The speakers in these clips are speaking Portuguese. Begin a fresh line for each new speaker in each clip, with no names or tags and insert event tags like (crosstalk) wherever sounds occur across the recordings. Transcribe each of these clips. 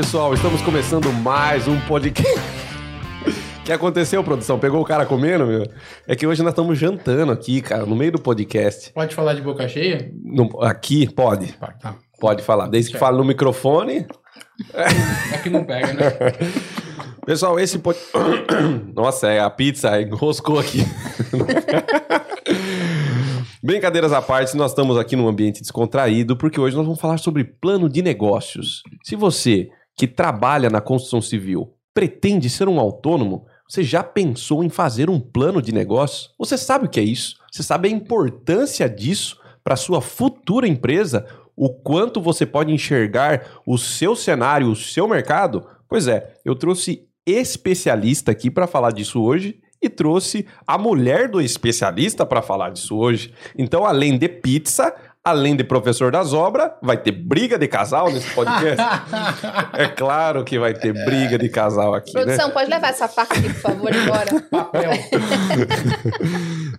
pessoal, estamos começando mais um podcast. O (laughs) que aconteceu, produção? Pegou o cara comendo, meu? É que hoje nós estamos jantando aqui, cara, no meio do podcast.
Pode falar de boca cheia?
No- aqui, pode.
Tá.
Pode falar. Desde que fale no microfone.
É que não pega, né? (laughs)
Pessoal, esse pod... (coughs) Nossa, é a pizza enroscou aqui. (laughs) Brincadeiras à parte, nós estamos aqui num ambiente descontraído porque hoje nós vamos falar sobre plano de negócios. Se você que trabalha na construção civil pretende ser um autônomo, você já pensou em fazer um plano de negócio? Você sabe o que é isso? Você sabe a importância disso para sua futura empresa? O quanto você pode enxergar o seu cenário, o seu mercado? Pois é, eu trouxe especialista aqui para falar disso hoje e trouxe a mulher do especialista para falar disso hoje. Então, além de pizza, além de professor das obras, vai ter briga de casal nesse podcast? (laughs) é claro que vai ter briga de casal aqui, né?
Produção, pode levar essa faca aqui, por favor, embora. (laughs)
Papel.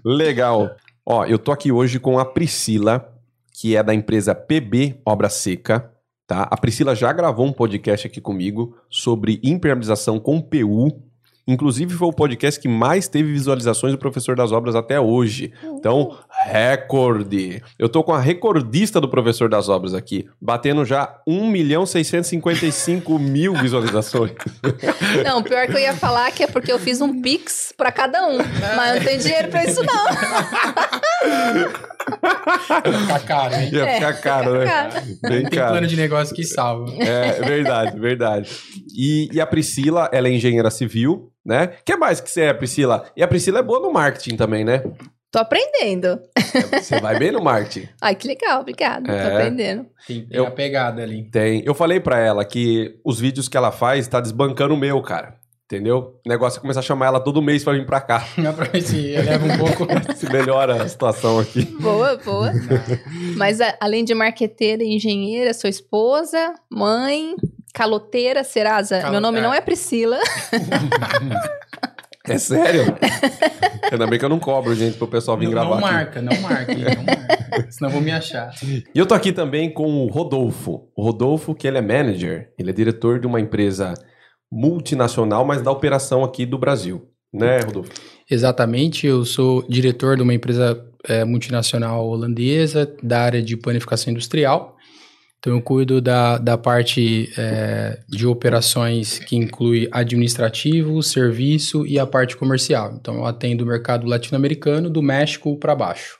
Legal. Ó, eu tô aqui hoje com a Priscila, que é da empresa PB Obra Seca, tá? A Priscila já gravou um podcast aqui comigo sobre impermeabilização com PU. Inclusive foi o podcast que mais teve visualizações do professor das obras até hoje. Então, recorde. Eu tô com a recordista do professor das obras aqui, batendo já 1 milhão 655 mil (laughs) visualizações.
Não, pior que eu ia falar que é porque eu fiz um pix pra cada um. Mas não tem dinheiro pra isso, não.
Tá caro, hein?
Ia ficar caro, né? Bem
Tem
caro.
plano de negócio que salva.
É, verdade, verdade. E, e a Priscila, ela é engenheira civil, né? O que mais que você é, Priscila? E a Priscila é boa no marketing também, né?
Tô aprendendo.
Você vai bem no marketing. (laughs)
Ai, que legal, obrigada.
É.
Tô aprendendo.
Tem, tem
Eu-
a pegada ali.
Tem. Eu falei pra ela que os vídeos que ela faz tá desbancando o meu, cara. Entendeu? O negócio é começar a chamar ela todo mês pra vir pra cá. (laughs)
Dá pra ver se eleva um pouco. (laughs)
Se melhora a situação aqui.
Boa, boa. Mas a- além de marqueteira e engenheira, sou esposa, mãe, caloteira, Serasa.
Calo-
Meu nome
é.
não é Priscila.
É sério? (laughs) Ainda bem que eu não cobro, gente, pro pessoal vir
Não,
gravar
não
aqui.
marca, não marca, não marca. Senão vou me achar.
E eu tô aqui também com o Rodolfo. O Rodolfo, que ele é manager, ele é diretor de uma empresa multinacional, mas da operação aqui do Brasil. Né, Rodolfo?
Exatamente, eu sou diretor de uma empresa é, multinacional holandesa da área de planificação industrial. Então, eu cuido da, da parte é, de operações que inclui administrativo, serviço e a parte comercial. Então, eu atendo o mercado latino-americano, do México para baixo.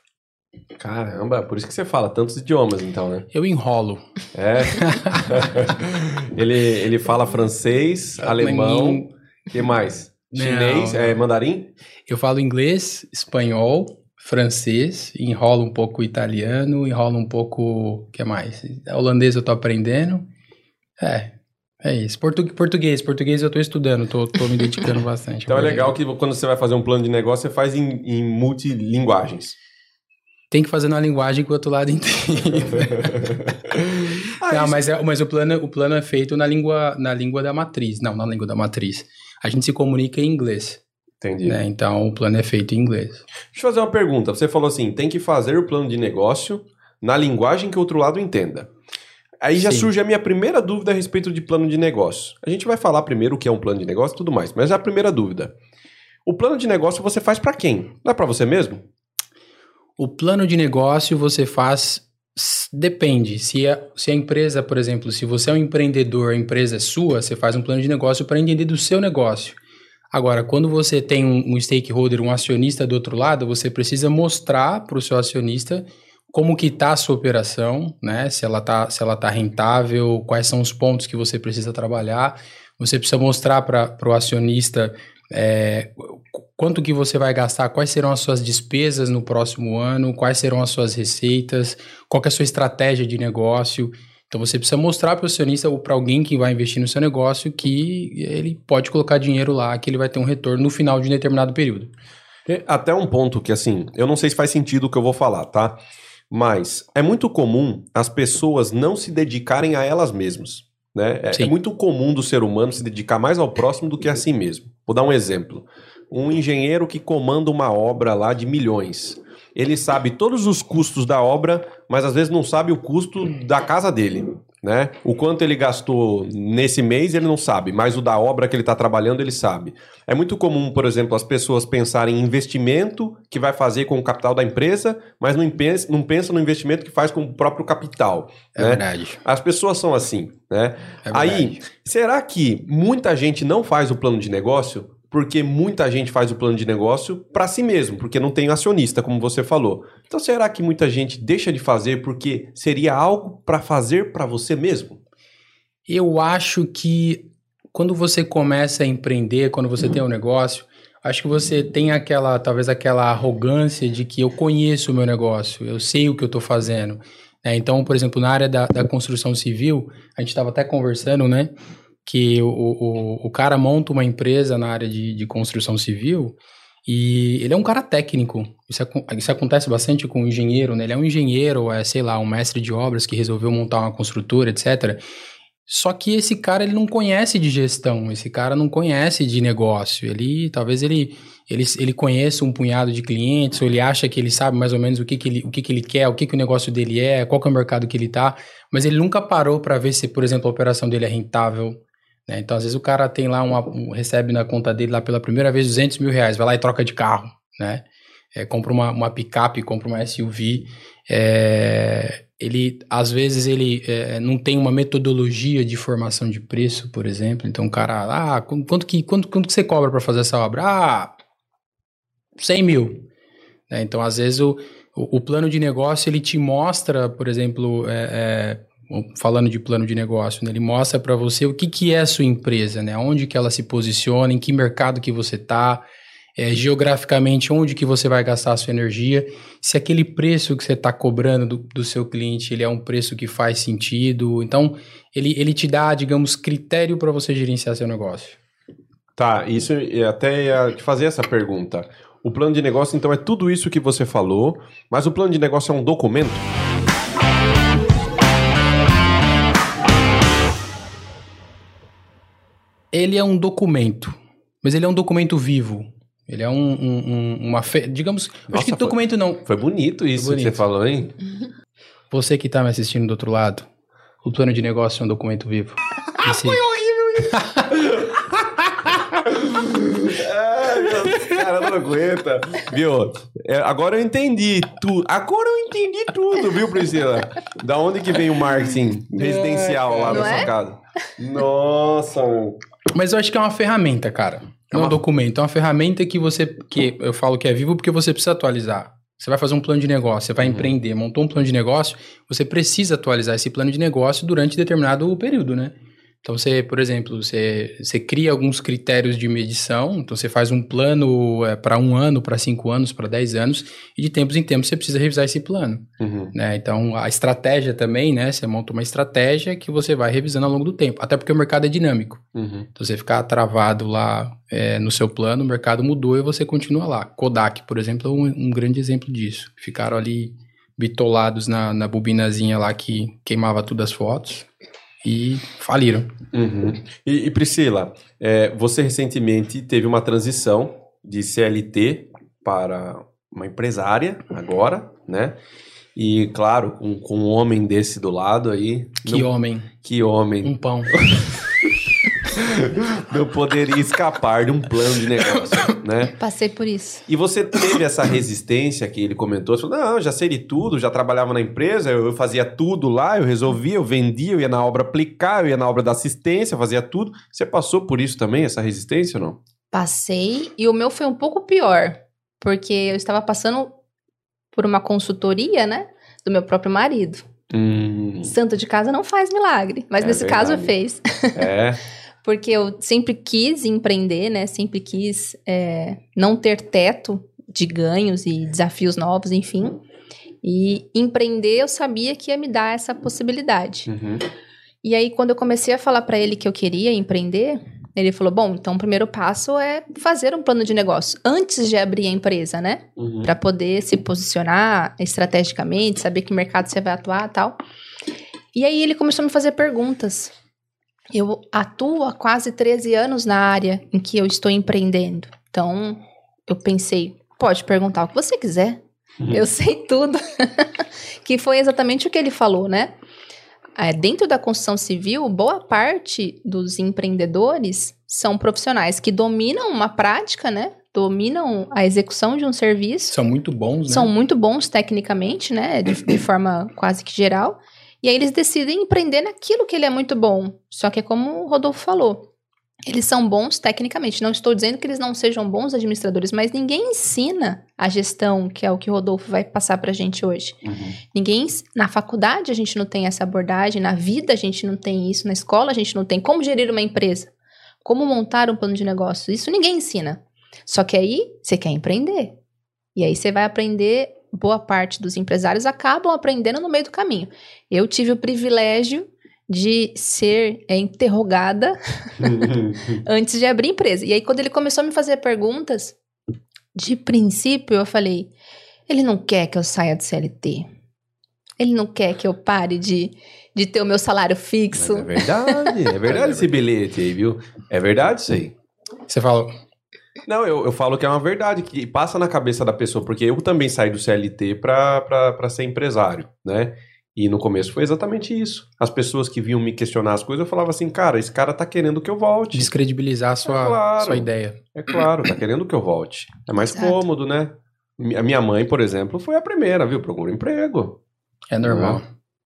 Caramba, por isso que você fala tantos idiomas, então, né?
Eu enrolo.
É. (laughs) ele, ele fala francês, alemão, que mais?
Não.
Chinês, é, mandarim?
Eu falo inglês, espanhol, francês, enrolo um pouco italiano, enrolo um pouco. O que mais? Holandês eu tô aprendendo. É. É isso. Portu- português, português eu tô estudando, tô, tô me dedicando (laughs) bastante.
Então é legal que quando você vai fazer um plano de negócio, você faz em, em multilinguagens.
Tem que fazer na linguagem que o outro lado (laughs) entende. (laughs)
Ah,
Não,
isso-
mas, é, mas o, plano, o plano é feito na língua, na língua da matriz. Não, na língua da matriz. A gente se comunica em inglês,
Entendi.
né? Então o plano é feito em inglês.
Deixa eu fazer uma pergunta. Você falou assim, tem que fazer o plano de negócio na linguagem que o outro lado entenda. Aí já
Sim.
surge a minha primeira dúvida a respeito de plano de negócio. A gente vai falar primeiro o que é um plano de negócio e tudo mais, mas a primeira dúvida. O plano de negócio você faz pra quem? Não é pra você mesmo?
O plano de negócio você faz. Depende. Se a, se a empresa, por exemplo, se você é um empreendedor, a empresa é sua, você faz um plano de negócio para entender do seu negócio. Agora, quando você tem um, stakeholder, um acionista do outro lado, você precisa mostrar para o seu acionista como que está a sua operação, né? Se ela está se ela tá rentável, quais são os pontos que você precisa trabalhar. Você precisa mostrar para o acionista é, qu- quanto que você vai gastar, quais serão as suas despesas no próximo ano, quais serão as suas receitas, qual é a sua estratégia de negócio. Então você precisa mostrar para o acionista ou para alguém que vai investir no seu negócio que ele pode colocar dinheiro lá, que ele vai ter um retorno no final de um determinado período.
E Até um ponto que, assim, eu não sei se faz sentido o que eu vou falar, tá? Mas é muito comum as pessoas não se dedicarem a elas mesmas. Né? É, é muito comum do ser humano se dedicar mais ao próximo do que a si mesmo. Vou dar um exemplo. Um engenheiro que comanda uma obra lá de milhões. Ele sabe todos os custos da obra, mas às vezes não sabe o custo da casa dele. né? O quanto ele gastou nesse mês, ele não sabe, mas o da obra que ele está trabalhando, ele sabe. É muito comum, por exemplo, as pessoas pensarem em investimento que vai fazer com o capital da empresa, mas não pensa, não pensa no investimento que faz com o próprio capital.
É
né?
verdade.
As pessoas são assim, né?
É
Aí, será que muita gente não faz o plano de negócio? Porque muita gente faz o plano de negócio para si mesmo, porque não tem acionista, como você falou. Então, será que muita gente deixa de fazer porque seria algo para fazer para você mesmo?
Eu acho que quando você começa a empreender, quando você tem um negócio, acho que você tem aquela, talvez aquela arrogância de que eu conheço o meu negócio, eu sei o que eu estou fazendo. né? então, por exemplo, na área da, da construção civil, a gente estava até conversando, né? Que o, o, o cara monta uma empresa na área de, de construção civil e ele é um cara técnico. Isso, isso acontece bastante com o engenheiro, né? Ele é um engenheiro, é, sei lá, um mestre de obras que resolveu montar uma construtora, etc. Só que esse cara ele não conhece de gestão, esse cara não conhece de negócio. Ele talvez ele ele, ele conheça um punhado de clientes, ou ele acha que ele sabe mais ou menos o que, que, ele, o que, que ele quer, o que, que o negócio dele é, qual que é o mercado que ele tá, mas ele nunca parou para ver se, por exemplo, a operação dele é rentável. Né? Então, às vezes o cara tem lá uma, um- recebe na conta dele lá pela primeira vez 200 mil reais, vai lá e troca de carro, né? É, compra uma, uma picape, compra uma SUV. é, ele, às vezes, ele é, não tem uma metodologia de formação de preço, por exemplo. Então, o cara, ah, qu- quanto que, quanto, quanto que você cobra para fazer essa obra? Ah, 100 mil. né? Então, às vezes, o, o, o plano de negócio, ele te mostra, por exemplo, é, é, falando de plano de negócio, né? ele mostra para você o que, que é a sua empresa, né? onde que ela se posiciona, em que mercado que você está, é, geograficamente onde que você vai gastar a sua energia, se aquele preço que você está cobrando do, do seu cliente ele é um preço que faz sentido. Então, ele, ele te dá, digamos, critério para você gerenciar seu negócio.
Tá, isso eu até ia te fazer essa pergunta. O plano de negócio, então, é tudo isso que você falou, mas o plano de negócio é um documento?
Ele é um documento, mas ele é um documento vivo. Ele é um, um- um- uma. fe- Digamos. acho
Nossa,
que
foi-
documento não.
Foi bonito isso
Foi
que
bonito.
você falou, hein? (laughs)
Você que está me assistindo do outro lado, o plano de negócio é um documento vivo. Esse- (laughs)
Ai, meu, cara não aguenta. Viu? É, agora eu entendi tudo. Agora eu entendi tudo, viu, Priscila? Da onde que vem o marketing residencial lá
Não
da sua
é?
casa? Nossa, meu.
Mas eu acho que é uma ferramenta, cara. Não é
uma-
um documento, é uma ferramenta que você. que eu falo que é vivo porque você precisa atualizar. Você vai fazer um plano de negócio, você vai
Uhum.
empreender, montou um plano de negócio, você precisa atualizar esse plano de negócio durante determinado período, né? Então, você, por exemplo, você, você cria alguns critérios de medição, então você faz um plano para um ano, para cinco anos, para dez anos, e de tempos em tempos você precisa revisar esse plano.
Uhum.
né? Então, a estratégia também, né? Você monta uma estratégia que você vai revisando ao longo do tempo. Até porque o mercado é dinâmico.
Uhum.
Então, você ficar travado lá é, no seu plano, o mercado mudou e você continua lá. Kodak, por exemplo, é um, um grande exemplo disso. Ficaram ali bitolados na, na bobinazinha lá que queimava todas as fotos e faliram.
Uhum. E, e, Priscila, é, você recentemente teve uma transição de CLT para uma empresária agora, né? E claro, com, com um homem desse do lado aí.
Que
não-
homem,
que homem
um pão. (laughs) (laughs)
não poderia escapar de um plano de negócio, né?
Passei por isso.
E você teve essa resistência que ele comentou? Você falou, não, já sei de tudo, já trabalhava na empresa, eu, eu fazia tudo lá, eu resolvia, eu vendia, eu ia na obra aplicar, eu ia na obra da assistência, eu fazia tudo. Você passou por isso também, essa resistência ou não?
Passei e o meu foi um pouco pior, porque eu estava passando por uma consultoria, né, do meu próprio marido.
Hum,
Santo de casa não faz milagre, mas
É
nesse caso
verdade.
fez.
é. (laughs)
Porque eu sempre quis empreender, né? Sempre quis é, não ter teto de ganhos e desafios novos, enfim. E empreender eu sabia que ia me dar essa possibilidade.
Uhum.
E aí, quando eu comecei a falar pra ele que eu queria empreender, ele falou: Bom, então o primeiro passo é fazer um plano de negócio antes de abrir a empresa, né?
Uhum.
Pra poder se posicionar estrategicamente, saber que mercado você vai atuar e tal. E aí ele começou a me fazer perguntas. Eu atuo há quase 13 anos na área em que eu estou empreendendo. Então, eu pensei, pode perguntar o que você quiser.
Uhum.
Eu sei tudo. (laughs) que foi exatamente o que ele falou, né? é, dentro da construção civil, boa parte dos empreendedores são profissionais que dominam uma prática, né? Dominam a execução de um serviço.
São muito bons, né?
São muito bons tecnicamente, né? De, de forma quase que geral. E aí eles decidem empreender naquilo que ele é muito bom. Só que é como o Rodolfo falou. Eles são bons tecnicamente. Não estou dizendo que eles não sejam bons administradores, mas ninguém ensina a gestão, que é o que o Rodolfo vai passar para a gente hoje.
Uhum.
Ninguém. Na faculdade a gente não tem essa abordagem, na vida a gente não tem isso, na escola a gente não tem. Como gerir uma empresa? Como montar um plano de negócio? Isso ninguém ensina. Só que aí você quer empreender. E aí você vai aprender. Boa parte dos empresários acabam aprendendo no meio do caminho. Eu tive o privilégio de ser é, interrogada (laughs) antes de abrir empresa. E aí, quando ele começou a me fazer perguntas, de princípio eu falei: ele não quer que eu saia do CLT. Ele não quer que eu pare de, de ter o meu salário fixo.
Mas é verdade, é verdade (laughs) esse bilhete aí, viu? É verdade isso aí.
Você falou.
Não, eu, eu falo que é uma verdade, que passa na cabeça da pessoa, porque eu também saí do CLT para ser empresário, né? E no começo foi exatamente isso. As pessoas que vinham me questionar as coisas, eu falava assim, cara, esse cara tá querendo que eu volte.
Descredibilizar a sua,
É claro.
sua ideia.
É claro, tá querendo que eu volte. É mais
Exato.
cômodo, né? A minha mãe, por exemplo, foi a primeira, viu? Procura emprego.
É normal.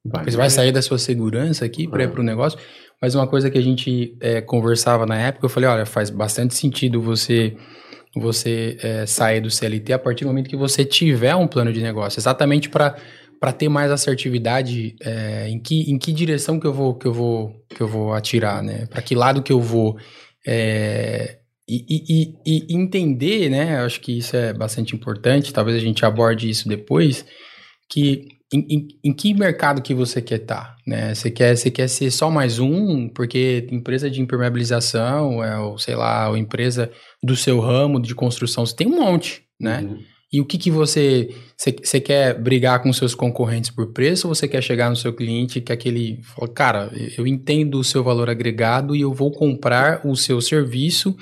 Vai,
Você vai sair da sua segurança aqui para ir
É.
para o negócio. Mas uma coisa que a gente é, conversava na época, eu falei, olha, faz bastante sentido você você é, sair do CLT a partir do momento que você tiver um plano de negócio, exatamente para para ter mais assertividade é, em que em que direção que eu vou que eu vou que eu vou atirar, né? Para que lado que eu vou é, e, e- e- entender, né? Acho que isso é bastante importante. Talvez a gente aborde isso depois. Que em, em- em que mercado que você quer estar, né? Você quer, você quer ser só mais um, porque empresa de impermeabilização, é, ou sei lá, ou empresa do seu ramo de construção, você tem um monte, né?
Uhum.
E o que que você, você, você quer brigar com seus concorrentes por preço ou você quer chegar no seu cliente que aquele, fala, cara, eu entendo o seu valor agregado e eu vou comprar o seu serviço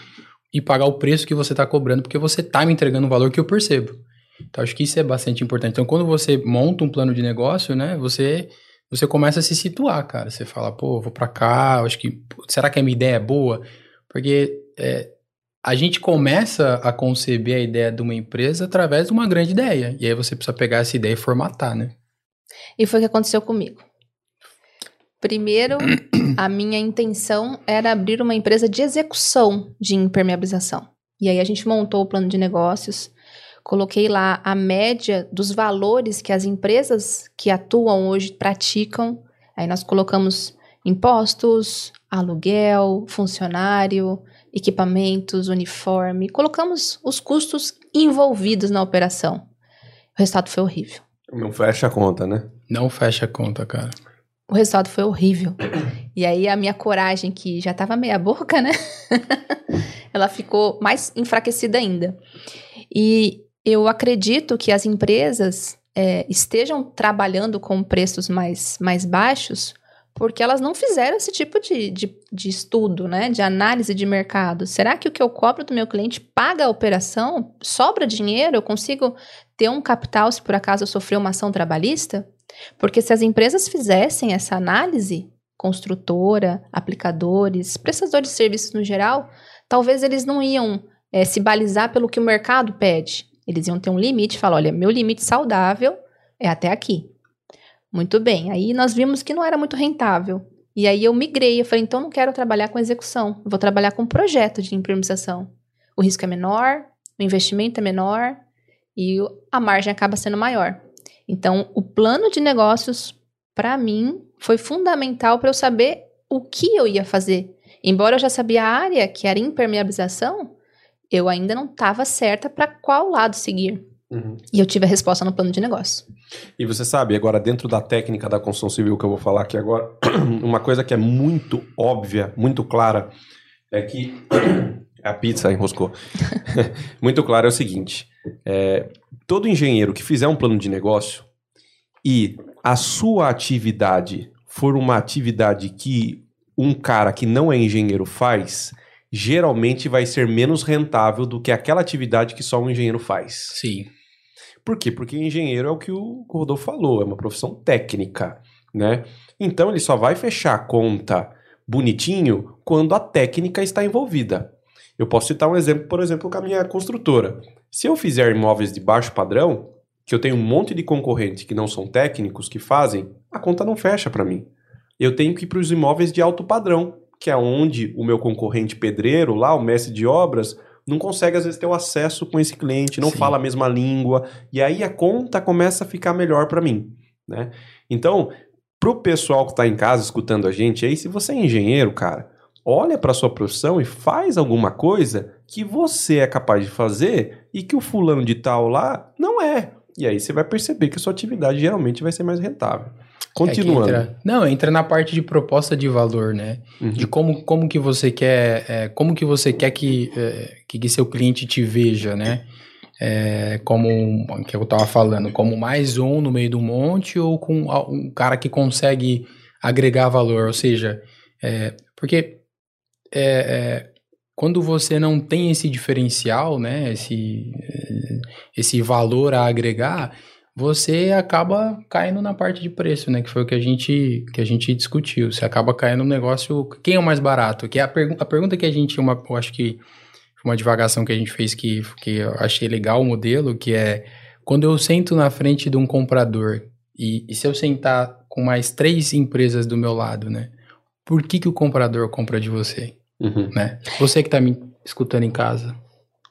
e pagar o preço que você está cobrando porque você está me entregando um valor que eu percebo. Então, acho que isso é bastante importante. Então, quando você monta um plano de negócio, né, você você começa a se situar, cara. Você fala, pô, vou pra cá, acho que. Será que a minha ideia é boa? Porque é, a gente começa a conceber a ideia de uma empresa através de uma grande ideia. E aí você precisa pegar essa ideia e formatar, né?
E foi o que aconteceu comigo. Primeiro, a minha intenção era abrir uma empresa de execução de impermeabilização. E aí a gente montou o plano de negócios, coloquei lá a média dos valores que as empresas que atuam hoje praticam. Aí nós colocamos impostos, aluguel, funcionário, equipamentos, uniforme, colocamos os custos envolvidos na operação. O resultado foi horrível.
Não fecha a conta, né?
Não fecha a conta, cara.
O resultado foi horrível. E aí a minha coragem, que já tava meia boca, né? (laughs) Ela ficou mais enfraquecida ainda. E eu acredito que as empresas é, estejam trabalhando com preços mais, mais baixos porque elas não fizeram esse tipo de, de, de estudo, né? De análise de mercado. Será que o que eu cobro do meu cliente paga a operação? Sobra dinheiro? Eu consigo ter um capital se por acaso eu sofrer uma ação trabalhista? Porque se as empresas fizessem essa análise, construtora, aplicadores, prestadores de serviços no geral, talvez eles não iam eh, se balizar pelo que o mercado pede. Eles iam ter um limite e falar: olha, meu limite saudável é até aqui. Muito bem. Aí nós vimos que não era muito rentável. E aí eu migrei. Eu falei: então não quero trabalhar com execução. Vou trabalhar com projeto de impermeabilização. O risco é menor, o investimento é menor e a margem acaba sendo maior. Então, o plano de negócios, para mim, foi fundamental para eu saber o que eu ia fazer. Embora eu já sabia a área, que era impermeabilização, eu ainda não estava certa para qual lado seguir. E eu tive a resposta no plano de negócio.
E você sabe, agora dentro da técnica da construção civil que eu vou falar aqui agora, (clears throat) uma coisa que é muito óbvia, muito clara, é que (clears throat) a pizza enroscou. (laughs) muito claro é o seguinte: é, todo engenheiro que fizer um plano de negócio e a sua atividade for uma atividade que um cara que não é engenheiro faz, geralmente vai ser menos rentável do que aquela atividade que só um engenheiro faz.
Sim.
Por quê? Porque engenheiro é o que o Rodolfo falou, é uma profissão técnica. né? Então ele só vai fechar a conta bonitinho quando a técnica está envolvida. Eu posso citar um exemplo, por exemplo, com a minha construtora. Se eu fizer imóveis de baixo padrão, que eu tenho um monte de concorrentes que não são técnicos que fazem, a conta não fecha para mim. Eu tenho que ir para os imóveis de alto padrão, que é onde o meu concorrente pedreiro, lá, o mestre de obras, não consegue às vezes ter o acesso com esse cliente, não
Sim.
fala a mesma língua, e aí a conta começa a ficar melhor para mim, né? Então, pro pessoal que está em casa escutando a gente aí, se você é engenheiro, cara, olha para sua profissão e faz alguma coisa que você é capaz de fazer e que o fulano de tal lá não é. E aí você vai perceber que a sua atividade geralmente vai ser mais rentável. Continuando.
É entra- não, entra na parte de proposta de valor, né?
Uhum.
De como, como que você quer, é, como que você quer que, é, que, que seu cliente te veja, né? É, como que eu tava falando, como mais um no meio do monte ou com um cara que consegue agregar valor, ou seja, é, porque é, é, quando você não tem esse diferencial, né? Esse, é, esse valor a agregar, você acaba caindo na parte de preço, né? Que foi o que a gente, que a gente discutiu. Você acaba caindo no negócio. Quem é o mais barato? Que é a, pergu a pergunta que a gente. Uma, eu acho que uma divagação que a gente fez que, que eu achei legal o modelo, que é quando eu sento na frente de um comprador e, e se eu sentar com mais três empresas do meu lado, né? Por que, que o comprador compra de você?
Uhum.
Né? Você que tá me escutando em casa,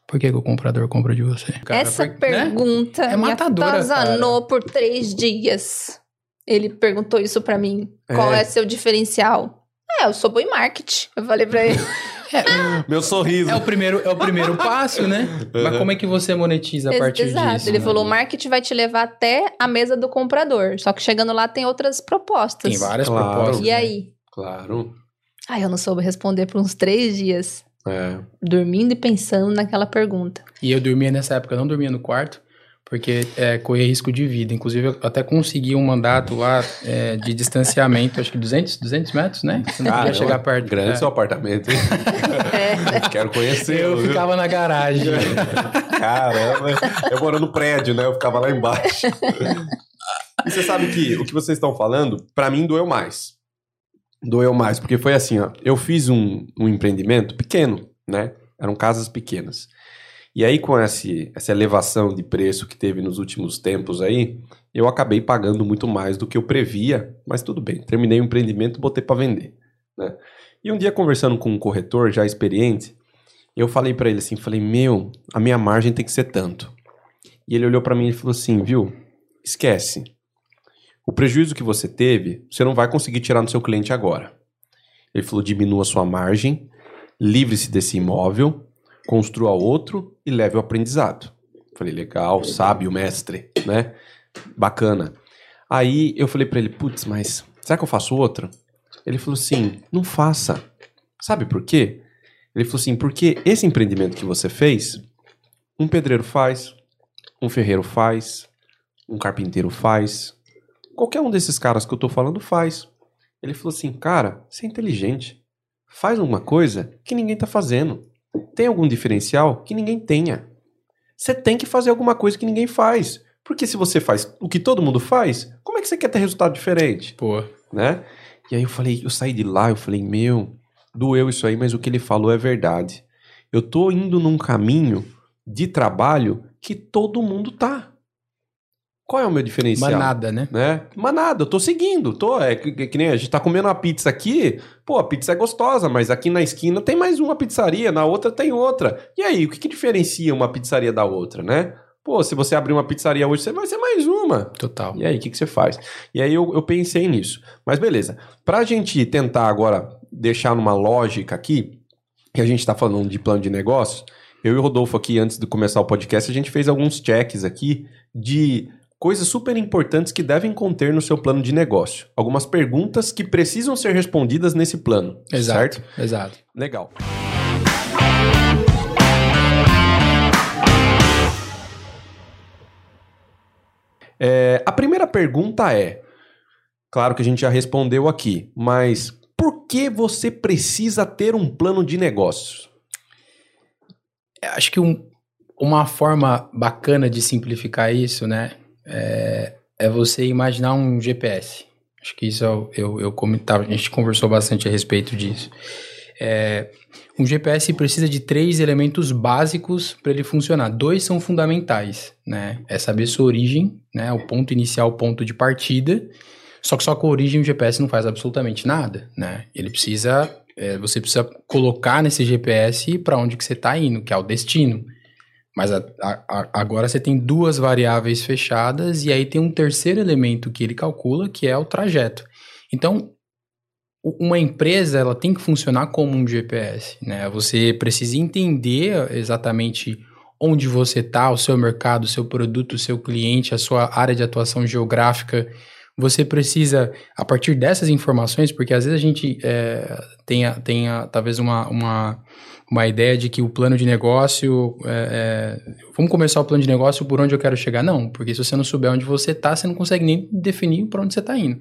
por que, que o comprador compra de você? Cara,
Essa
por- né?
pergunta
É
me
matadora,
atazanou por três dias. Ele perguntou isso pra mim. Qual
É.
é seu diferencial? É, eu sou bom em marketing. Eu falei pra ele. (laughs)
Meu sorriso.
É o primeiro, é o primeiro passo, né? Mas como é que você monetiza a partir
Exato.
disso?
Ele
né?
falou: o marketing vai te levar até a mesa do comprador. Só que chegando lá tem outras propostas.
Tem várias
Claro.
propostas.
E
né?
aí?
Claro.
Ai, eu não soube responder por uns três dias.
É.
Dormindo e pensando naquela pergunta.
E eu dormia nessa época, não dormia no quarto, porque é, corria risco de vida. Inclusive, eu até consegui um mandato lá é, de distanciamento, acho que 200, 200 metros, né? Você não podia
Caramba,
chegar perto.
Grande
É.
seu apartamento, hein? (laughs) Quero conhecer.
Eu
viu?
ficava na garagem.
Caramba, eu moro no prédio, né? Eu ficava lá embaixo. E você sabe que o que vocês estão falando, pra mim doeu mais. Doeu mais, porque foi assim, ó. Eu fiz um, um empreendimento pequeno, né? Eram casas pequenas. E aí, com esse, essa elevação de preço que teve nos últimos tempos aí, eu acabei pagando muito mais do que eu previa, mas tudo bem. Terminei o empreendimento botei pra vender, né? E um dia, conversando com um corretor já experiente, eu falei pra ele assim, falei, meu, a minha margem tem que ser tanto. E ele olhou pra mim e falou assim, viu, esquece. O prejuízo que você teve, você não vai conseguir tirar no seu cliente agora. Ele falou, diminua sua margem, livre-se desse imóvel, construa outro e leve o aprendizado. Falei, legal, sábio, mestre, né? Bacana. Aí eu falei pra ele, putz, mas será que eu faço outra? Ele falou assim, não faça. Sabe por quê? Ele falou assim, porque esse empreendimento que você fez, um pedreiro faz, um ferreiro faz, um carpinteiro faz, qualquer um desses caras que eu tô falando faz. Ele falou assim, cara, você é inteligente. Faz alguma coisa que ninguém tá fazendo. Tem algum diferencial que ninguém tenha. Você tem que fazer alguma coisa que ninguém faz. Porque se você faz o que todo mundo faz, como é que você quer ter resultado diferente?
Pô,
né? E aí eu falei, eu saí de lá, eu falei, meu, doeu isso aí, mas o que ele falou é verdade. Eu tô indo num caminho de trabalho que todo mundo tá. Qual é o meu diferencial?
manada, né?
Né? Mas nada, eu tô seguindo, tô, é que, que- que nem a gente tá comendo uma pizza aqui, pô, a pizza é gostosa, mas aqui na esquina tem mais uma pizzaria, na outra tem outra. E aí, o que, que diferencia uma pizzaria da outra, né? Pô, se você abrir uma pizzaria hoje, você vai ser mais uma.
Total.
E aí, o que, que você faz? E aí eu, eu pensei nisso. Mas beleza. Pra gente tentar agora deixar numa lógica aqui, que a gente tá falando de plano de negócios, eu e o Rodolfo aqui, antes de começar o podcast, a gente fez alguns checks aqui de coisas super importantes que devem conter no seu plano de negócio. Algumas perguntas que precisam ser respondidas nesse plano.
Exato,
Certo?
exato.
Legal. É, a primeira pergunta é: claro que a gente já respondeu aqui, mas por que você precisa ter um plano de negócios?
É, Acho que um- uma forma bacana de simplificar isso, né? É, é você imaginar um GPS. Acho que isso eu, eu, eu comentava, a gente conversou bastante a respeito disso. É, um GPS precisa de três elementos básicos para ele funcionar. Dois são fundamentais, né? É saber sua origem, né? O ponto inicial, o ponto de partida. Só que só com a origem o GPS não faz absolutamente nada, né? Ele precisa, é, você precisa colocar nesse GPS para onde que você está indo, que é o destino. Mas a, a, agora você tem duas variáveis fechadas e aí tem um terceiro elemento que ele calcula, que é o trajeto. Então, uma empresa ela tem que funcionar como um GPS, né? Você precisa entender exatamente onde você está, o seu mercado, o seu produto, o seu cliente, a sua área de atuação geográfica. Você precisa, a partir dessas informações, porque às vezes a gente é, tem, tem talvez uma, uma, uma ideia de que o plano de negócio. É, é, vamos começar o plano de negócio por onde eu quero chegar? Não, porque se você não souber onde você está, você não consegue nem definir para onde você está indo.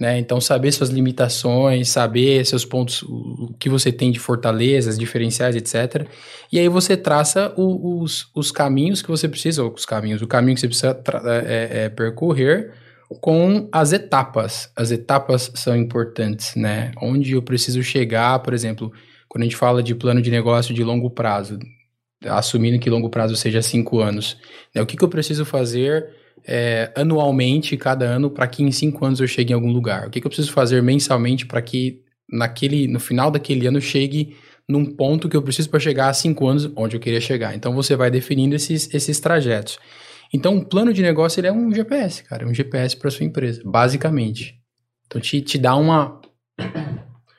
Né? Então, saber suas limitações, saber seus pontos, o que você tem de fortalezas, diferenciais, etc. E aí você traça o, os, os caminhos que você precisa, ou os caminhos, o caminho que você precisa é, é, percorrer com as etapas. As etapas são importantes, né? Onde eu preciso chegar, por exemplo, quando a gente fala de plano de negócio de longo prazo, assumindo que longo prazo seja cinco anos, né? o que, que eu preciso fazer é, anualmente, cada ano, para que em cinco anos eu chegue em algum lugar? O que, que eu preciso fazer mensalmente para que naquele, no final daquele ano chegue num ponto que eu preciso para chegar a cinco anos onde eu queria chegar? Então você vai definindo esses, esses trajetos. Então, um plano de negócio ele é um GPS, cara, é um GPS para sua empresa, basicamente. Então, te, te dá uma,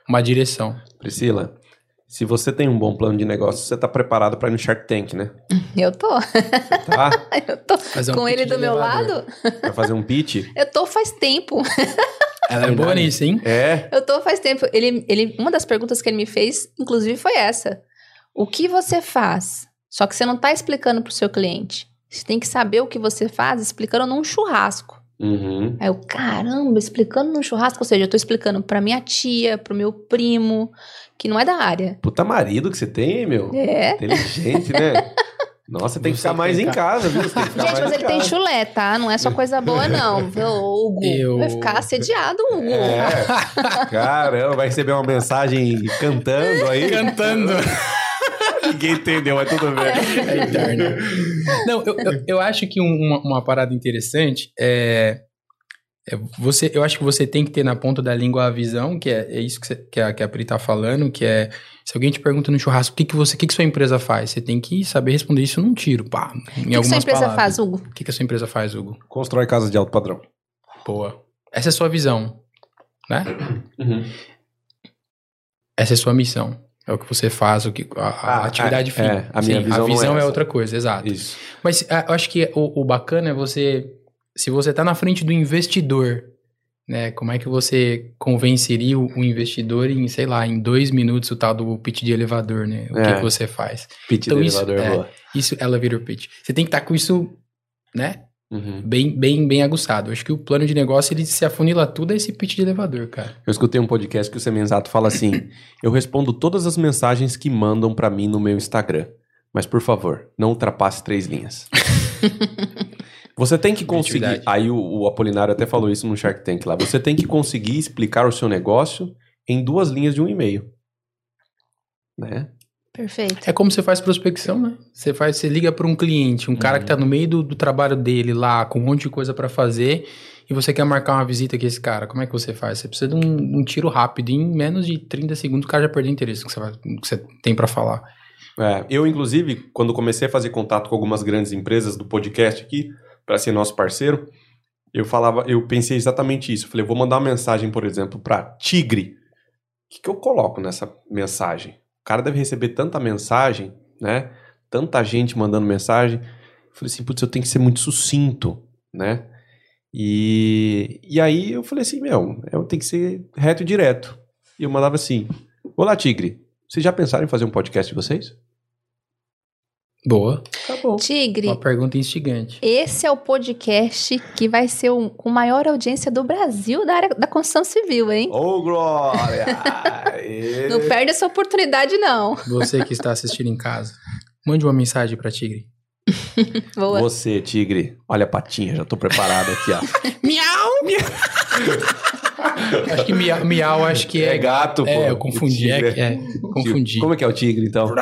uma direção.
Priscila, se você tem um bom plano de negócio, você está preparado para ir no Shark Tank, né?
Eu tô.
Tá? (laughs)
eu tô um com ele do meu lado.
Vai fazer um pitch?
Eu tô faz tempo.
Ela é boa nisso, hein?
É.
Eu tô faz tempo. Ele, ele, uma das perguntas que ele me fez, inclusive, foi essa. O que você faz? Só que você não tá explicando pro seu cliente. Você tem que saber o que você faz explicando num churrasco.
Uhum.
Aí eu, caramba, explicando num churrasco, ou seja, eu tô explicando pra minha tia, pro meu primo, que não é da área.
Puta marido que você tem, meu.
É.
Inteligente, né? (laughs) Nossa, tem que ficar mais em casa, viu?
Gente, mas ele tem chulé, tá? Não é só coisa boa, não. Viu, (laughs) Hugo?
Eu-
Vai ficar assediado, Hugo.
É. Caramba, vai receber uma mensagem cantando aí.
Cantando. (laughs)
Ninguém entendeu, mas tudo bem.
É eterno. Não, eu, eu, eu acho que um- uma, uma parada interessante é, é você, eu acho que você tem que ter na ponta da língua a visão, que é, é isso que, você, que, a, que a Pri tá falando, que é se alguém te pergunta no churrasco o que, que você, o que, que sua empresa faz, você tem que saber responder isso num tiro, pá. Em
O que, que
algumas
sua empresa
palavras.
faz, Hugo?
O que, que a sua empresa faz, Hugo?
Constrói casas de alto padrão.
Boa. Essa é a sua visão, né?
Uhum.
Essa é a sua missão. É o que você faz, o que, a, a
Ah,
atividade
é,
fim.
é, a minha
Sim,
visão
a
é
visão é,
essa.
outra coisa, exato.
Isso.
Mas ah, eu acho que o, o bacana é você. Se você tá na frente do investidor, né? Como é que você convenceria o, o investidor em, sei lá, em dois minutos o tal do pitch de elevador, né? O que,
É.
que você faz?
Pitch
Então
do
isso-
elevador,
é.
boa.
Isso, elevator pitch. Você tem que estar com isso, né?
Uhum.
Bem, bem, bem aguçado. Eu acho que o plano de negócio ele se afunila tudo a esse pitch de elevador, cara.
Eu escutei um podcast que o Semenzato fala assim: (coughs) Eu respondo todas as mensagens que mandam pra mim no meu Instagram. Mas, por favor, não ultrapasse três linhas. (laughs) Você tem que conseguir. Aí o, o Apolinário até falou isso no Shark Tank lá. Você tem que conseguir explicar o seu negócio em duas linhas de um e-mail. Né?
Perfeito.
É como você faz prospecção, né? Você faz, você liga para um cliente, um cara que tá no meio do, do trabalho dele lá, com um monte de coisa para fazer, e você quer marcar uma visita com esse cara. Como é que você faz? Você precisa de um, um tiro rápido, em menos de 30 segundos o cara já perdeu interesse no que você, vai- no que você tem para falar.
É, eu, inclusive, quando comecei a fazer contato com algumas grandes empresas do podcast aqui, para ser nosso parceiro, eu falava, eu pensei exatamente isso. Eu falei, eu vou mandar uma mensagem, por exemplo, para Tigre. O que, que eu coloco nessa mensagem? O cara deve receber tanta mensagem, né? Tanta gente mandando mensagem. Eu falei assim, putz, eu tenho que ser muito sucinto, né? E, e aí eu falei assim, meu, eu tenho que ser reto e direto. E eu mandava assim, olá, Tigre, vocês já pensaram em fazer um podcast de vocês?
Boa.
Acabou.
Tigre,
Uma pergunta instigante.
esse é o podcast que vai ser o, com maior audiência do Brasil da área da construção civil, hein?
Ô, Glória! Aê.
Não perde essa oportunidade, não.
Você que está assistindo em casa, mande uma mensagem para Tigre. (laughs)
Boa.
Você, Tigre, olha a patinha, já tô preparado aqui, ó. (laughs)
Miau! acho que miau, miau acho que é.
É gato, pô.
É, eu confundi. É, é, confundi.
Como é que é o tigre, então? (laughs)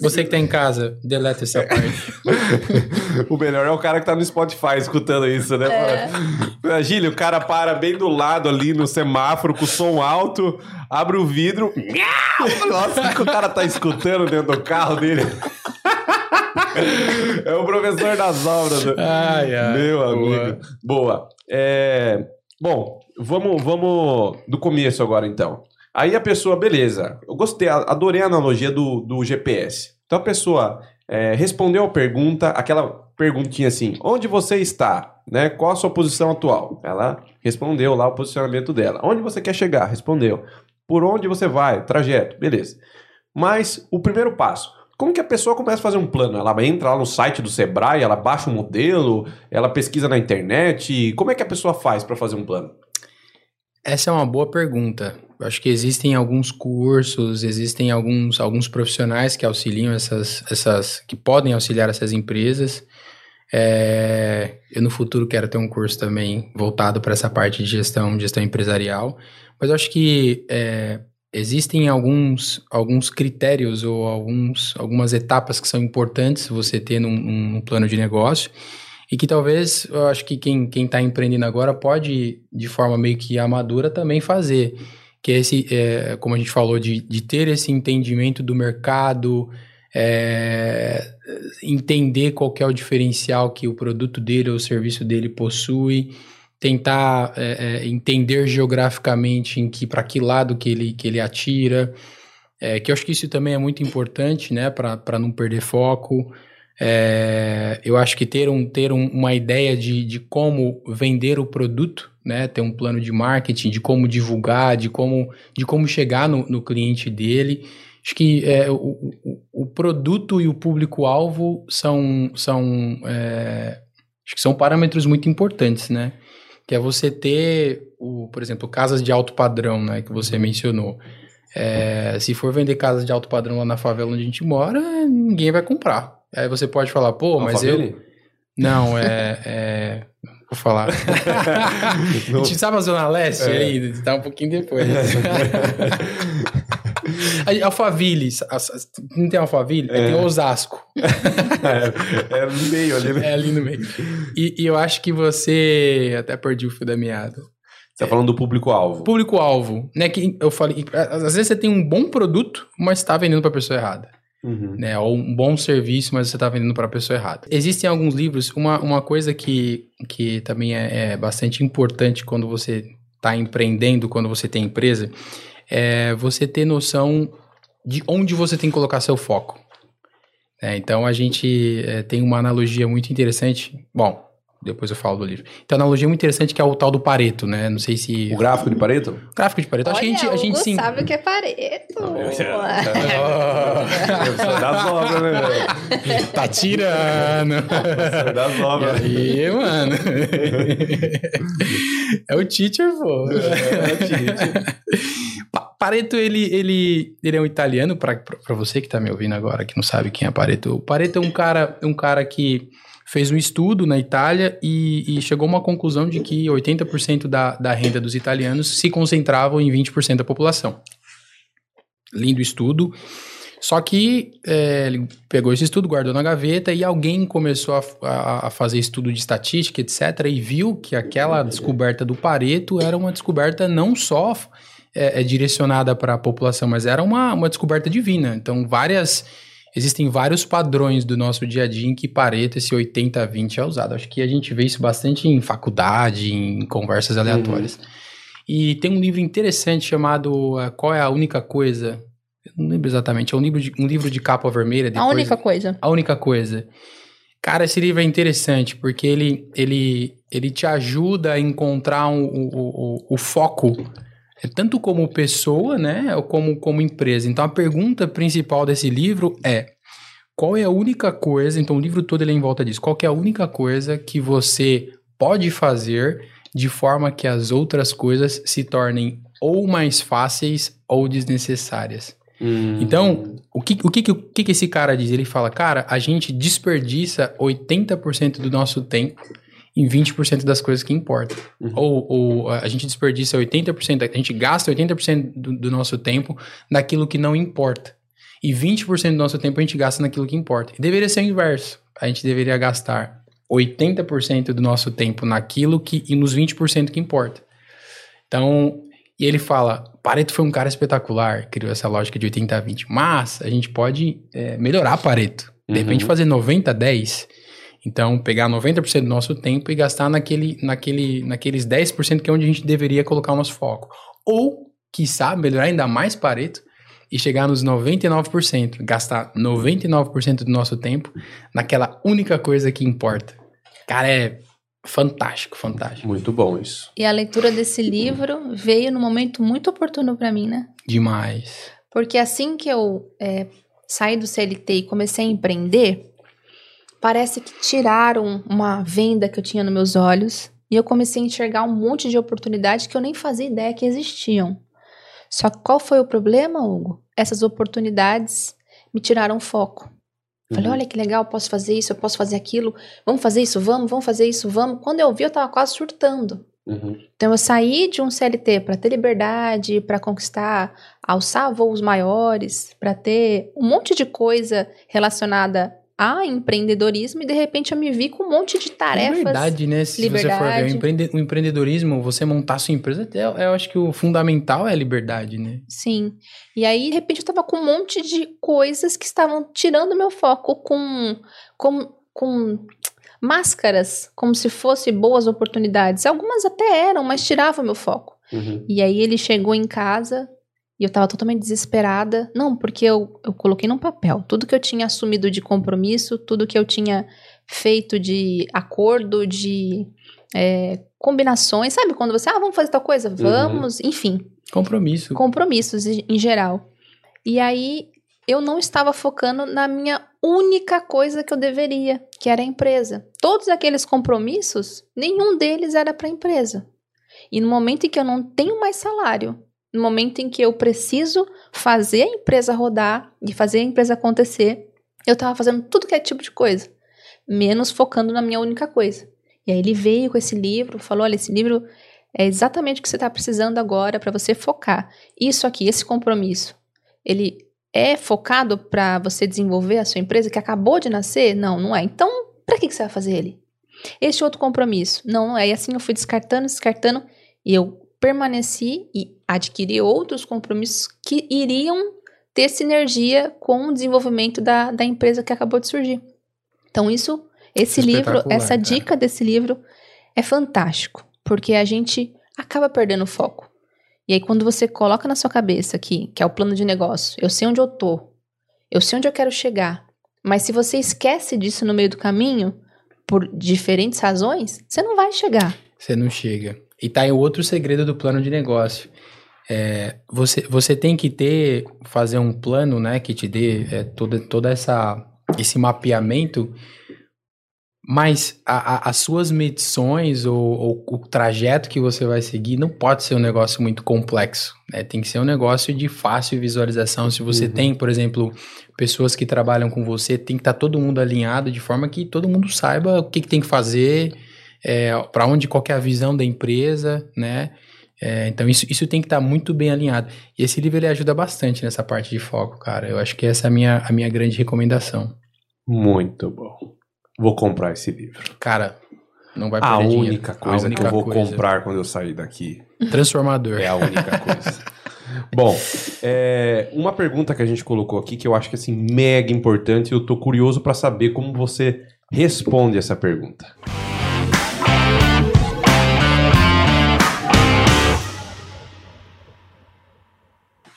Você que tá em casa, deleta essa parte. (laughs)
o melhor é o cara que tá no Spotify escutando isso, né? Imagina, o cara para bem do lado ali no semáforo com o som alto, abre o vidro. (laughs) Nossa, o que que o cara tá escutando dentro do carro dele? (laughs) É o professor das obras. né?
Ai, ai.
Meu
boa.
amigo. Boa. É, Bom, vamos, vamos do começo agora, então. Aí a pessoa, beleza. Eu gostei, adorei a analogia do, do GPS. Então a pessoa é, respondeu a pergunta, aquela perguntinha assim: onde você está? Né? Qual a sua posição atual? Ela respondeu lá o posicionamento dela. Onde você quer chegar? Respondeu. Por onde você vai? Trajeto. Beleza. Mas o primeiro passo. Como que a pessoa começa a fazer um plano? Ela entra lá no site do Sebrae, ela baixa um modelo, ela pesquisa na internet. Como é que a pessoa faz para fazer um plano?
Essa é uma boa pergunta. Eu acho que existem alguns cursos, existem alguns, alguns profissionais que auxiliam essas, essas, que podem auxiliar essas empresas. É, eu no futuro quero ter um curso também voltado para essa parte de gestão, gestão empresarial. Mas eu acho que é, existem alguns, alguns critérios ou alguns, algumas etapas que são importantes você ter num, num plano de negócio e que talvez eu acho que quem está empreendendo agora pode, de forma meio que amadora, também fazer. Que é esse, é, como a gente falou, de, de ter esse entendimento do mercado, é, entender qual é o diferencial que o produto dele ou o serviço dele possui, tentar é, é, entender geograficamente em que para que lado que ele, que ele atira, é, que eu acho que isso também é muito importante, né, para não perder foco. É, eu acho que ter, um, ter um, uma ideia de, de como vender o produto, né, ter um plano de marketing, de como divulgar, de como, de como chegar no, no cliente dele. Acho que é, o, o, o, produto e o público-alvo são, são, é, acho que são parâmetros muito importantes, né? Que é você ter, o, por exemplo, casas de alto padrão, né, que você mencionou. É, se for vender casas de alto padrão lá na favela onde a gente mora, ninguém vai comprar. Aí você pode falar, pô, mas eu. (laughs) Não, é. é... Vou falar. (laughs) a gente sabe a Zona Leste é. aí, tá um pouquinho depois. (laughs) Alphaville, não tem Alphaville? É. Tem Osasco.
É, é no meio ali, né?
É ali no meio. E, e eu acho que você. Até perdi o fio da meada.
Você tá falando do público-alvo.
Público-alvo, né? Que eu falei, às vezes você tem um bom produto, mas está vendendo para pessoa errada. Uhum. Né, ou um bom serviço, mas você está vendendo para a pessoa errada. Existem alguns livros, uma, uma coisa que, que também é, é bastante importante quando você está empreendendo, quando você tem empresa, é você ter noção de onde você tem que colocar seu foco. É, então a gente é, tem uma analogia muito interessante. Bom, depois eu falo do livro. Então, a analogia muito interessante que é o tal do Pareto, né? Não sei se.
O gráfico de Pareto?
O gráfico de Pareto.
Olha,
Acho que a gente, a gente sim.
sabe o que é Pareto. (laughs)
das obras, né? (laughs)
Tá tirando.
das obras.
E aí, mano? é o teacher, pô.
É o teacher.
Pareto, ele, ele, ele é um italiano, para você que tá me ouvindo agora, que não sabe quem é Pareto. O Pareto é um cara, um cara que fez um estudo na Itália e, e chegou a uma conclusão de que 80% da, da renda dos italianos se concentravam em 20% da população. Lindo estudo. Só que é, ele pegou esse estudo, guardou na gaveta e alguém começou a, a, a, fazer estudo de estatística, etc., e viu que aquela descoberta do Pareto era uma descoberta não só é, é direcionada para a população, mas era uma, uma descoberta divina. Então, várias existem vários padrões do nosso dia a dia em que Pareto, esse 80-20 é usado. Acho que a gente vê isso bastante em faculdade, em conversas aleatórias. Uhum. E tem um livro interessante chamado uh, Qual é a Única Coisa? Eu não lembro exatamente. É um livro de, um livro de capa vermelha.
Depois, a única coisa.
A única coisa. Cara, esse livro é interessante porque ele, ele, ele te ajuda a encontrar um, o, o, o foco tanto como pessoa, né, ou como, como empresa. Então, a pergunta principal desse livro é: qual é a única coisa? Então, o livro todo ele é em volta disso. Qual é a única coisa que você pode fazer de forma que as outras coisas se tornem ou mais fáceis ou desnecessárias?
Hum.
Então, o que, o, que, o que que esse cara diz? Ele fala, cara, a gente desperdiça 80% do nosso tempo em 20% das coisas que importam.
Uhum.
Ou, ou a gente desperdiça 80%, a gente gasta 80% do, do nosso tempo naquilo que não importa. E 20% do nosso tempo a gente gasta naquilo que importa. E deveria ser o inverso. A gente deveria gastar 80% do nosso tempo naquilo que e nos 20% que importa. Então, e ele fala, Pareto foi um cara espetacular, criou essa lógica de 80 a 20, mas a gente pode é, melhorar Pareto. De
Uhum.
repente fazer 90 a 10. Então, pegar 90% do nosso tempo e gastar naquele, naquele, naqueles 10% que é onde a gente deveria colocar o nosso foco. Ou, quiçá, melhorar ainda mais Pareto e chegar nos 99%, gastar 99% do nosso tempo naquela única coisa que importa. Cara, é fantástico, fantástico.
Muito bom isso.
E a leitura desse livro veio num momento muito oportuno pra mim, né?
Demais.
Porque assim que eu é, saí do CLT e comecei a empreender, parece que tiraram uma venda que eu tinha nos meus olhos e eu comecei a enxergar um monte de oportunidades que eu nem fazia ideia que existiam. Só que qual foi o problema, Hugo? Essas oportunidades me tiraram foco. Falei,
Uhum.
olha que legal, posso fazer isso, eu posso fazer aquilo, vamos fazer isso, vamos, vamos fazer isso, vamos. Quando eu vi, eu tava quase surtando.
Uhum.
Então eu saí de um CLT para ter liberdade, para conquistar, alçar voos maiores, para ter um monte de coisa relacionada a empreendedorismo e de repente eu me vi com um monte de
É
tarefas.
verdade, né? Se você for ver, o,
liberdade.
empreende- o empreendedorismo, você montar sua empresa, eu, eu acho que o fundamental é a liberdade, né?
Sim. E aí, de repente, eu tava com um monte de coisas que estavam tirando meu foco com, com, com máscaras, como se fossem boas oportunidades. Algumas até eram, mas tiravam meu foco.
Uhum.
E aí ele chegou em casa e eu tava totalmente desesperada. Não, porque eu, eu coloquei num papel tudo que eu tinha assumido de compromisso, tudo que eu tinha feito de acordo, de é, combinações. Sabe quando você, ah, vamos fazer tal coisa? Vamos, enfim,
Compromisso.
compromissos em em geral. E aí eu não estava focando na minha única coisa que eu deveria, que era a empresa. Todos aqueles compromissos, nenhum deles era para a empresa. E no momento em que eu não tenho mais salário, no momento em que eu preciso fazer a empresa rodar e fazer a empresa acontecer, eu estava fazendo tudo que é tipo de coisa, menos focando na minha única coisa. E aí ele veio com esse livro, falou: olha, esse livro é exatamente o que você está precisando agora para você focar. Isso aqui, esse compromisso, ele é focado para você desenvolver a sua empresa que acabou de nascer? Não, não é. Então, para que, que você vai fazer ele? Este outro compromisso? Não, não é. E assim eu fui descartando, descartando, e eu permaneci e adquiri outros compromissos que iriam ter sinergia com o desenvolvimento da, da empresa que acabou de surgir. Então, isso, esse livro,
Espetacular,
essa dica desse livro é fantástico, porque a gente acaba perdendo o foco. E aí, quando você coloca na sua cabeça aqui, que é o plano de negócio, eu sei onde eu tô, eu sei onde eu quero chegar, mas se você esquece disso no meio do caminho, por diferentes razões, você não vai chegar.
Você não chega. E tá aí outro segredo do plano de negócio. É, você, você tem que ter, fazer um plano, né, que te dê é, toda, toda essa, esse mapeamento, mas a- a- as suas medições ou, ou o trajeto que você vai seguir não pode ser um negócio muito complexo, né? Tem que ser um negócio de fácil visualização. Se você
Uhum.
tem, por exemplo, pessoas que trabalham com você, tem que estar todo mundo alinhado de forma que todo mundo saiba o que, que tem que fazer, é, para onde qual é a visão da empresa, né? É, então isso, isso tem que estar muito bem alinhado. E esse livro ele ajuda bastante nessa parte de foco, cara. Eu acho que essa é a minha, a minha grande recomendação.
Muito bom. Vou comprar esse livro.
Cara, não vai
A
perder dinheiro.
única
A
coisa que eu
única
vou
coisa.
comprar quando eu sair daqui
Transformador.
é a única coisa. (laughs) Bom, é, uma pergunta que a gente colocou aqui que eu acho que assim mega importante e eu tô curioso para saber como você responde essa pergunta.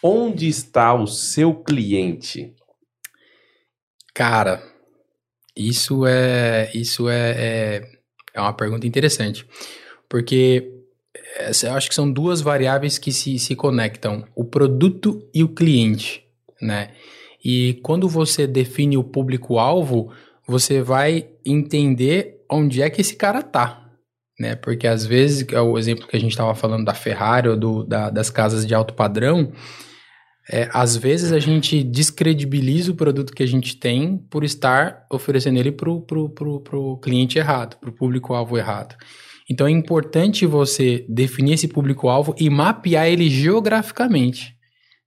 Onde está o seu cliente?
Cara, isso é isso é, é, é uma pergunta interessante. Porque essa- eu acho que são duas variáveis que se, se conectam: o produto e o cliente, né? E quando você define o público-alvo, você vai entender onde é que esse cara tá, né? Porque às vezes, é o exemplo que a gente estava falando da Ferrari ou do, da- das casas de alto padrão, é, às vezes a gente descredibiliza o produto que a gente tem por estar oferecendo ele para o pro, pro, pro cliente errado, para o público-alvo errado. Então é importante você definir esse público-alvo e mapear ele geograficamente.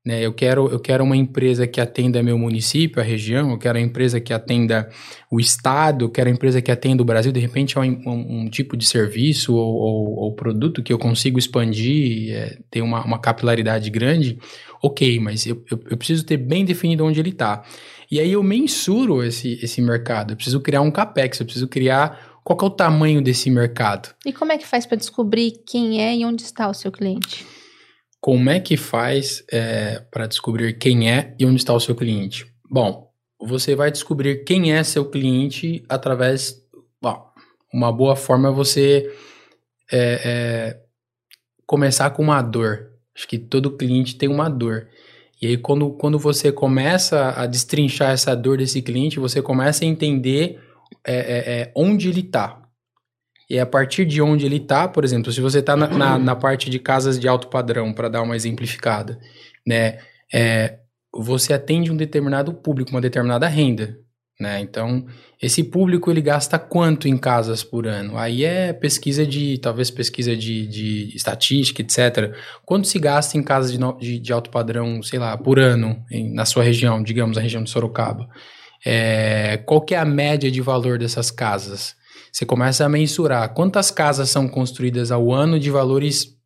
Né? Eu, quero, eu quero uma empresa que atenda meu município, a região, eu quero uma empresa que atenda o estado, eu quero uma empresa que atenda o Brasil. De repente é um, um, um tipo de serviço ou, ou, ou, produto que eu consigo expandir, é, ter uma, uma capilaridade grande. Ok, mas eu, eu, eu preciso ter bem definido onde ele está. E aí eu mensuro esse, esse mercado. Eu preciso criar um capex, eu preciso criar qual é o tamanho desse mercado.
E como é que faz para descobrir quem é e onde está o seu cliente?
Como é que faz é, para descobrir quem é e onde está o seu cliente? Bom, você vai descobrir quem é seu cliente através. Bom, uma boa forma é você é, é, começar com uma dor. Acho que todo cliente tem uma dor. E aí, quando, quando você começa a destrinchar essa dor desse cliente, você começa a entender é, é, é onde ele está. E a partir de onde ele está, por exemplo, se você está na, na, na, parte de casas de alto padrão, para dar uma exemplificada, né? É, você atende um determinado público, uma determinada renda, né? Então, esse público ele gasta quanto em casas por ano? Aí é pesquisa de, talvez pesquisa de, de estatística, etc. Quanto se gasta em casas de, de, de alto padrão, sei lá, por ano, em, na sua região, digamos, a região de Sorocaba? É, qual que é a média de valor dessas casas? Você começa a mensurar quantas casas são construídas ao ano de valores.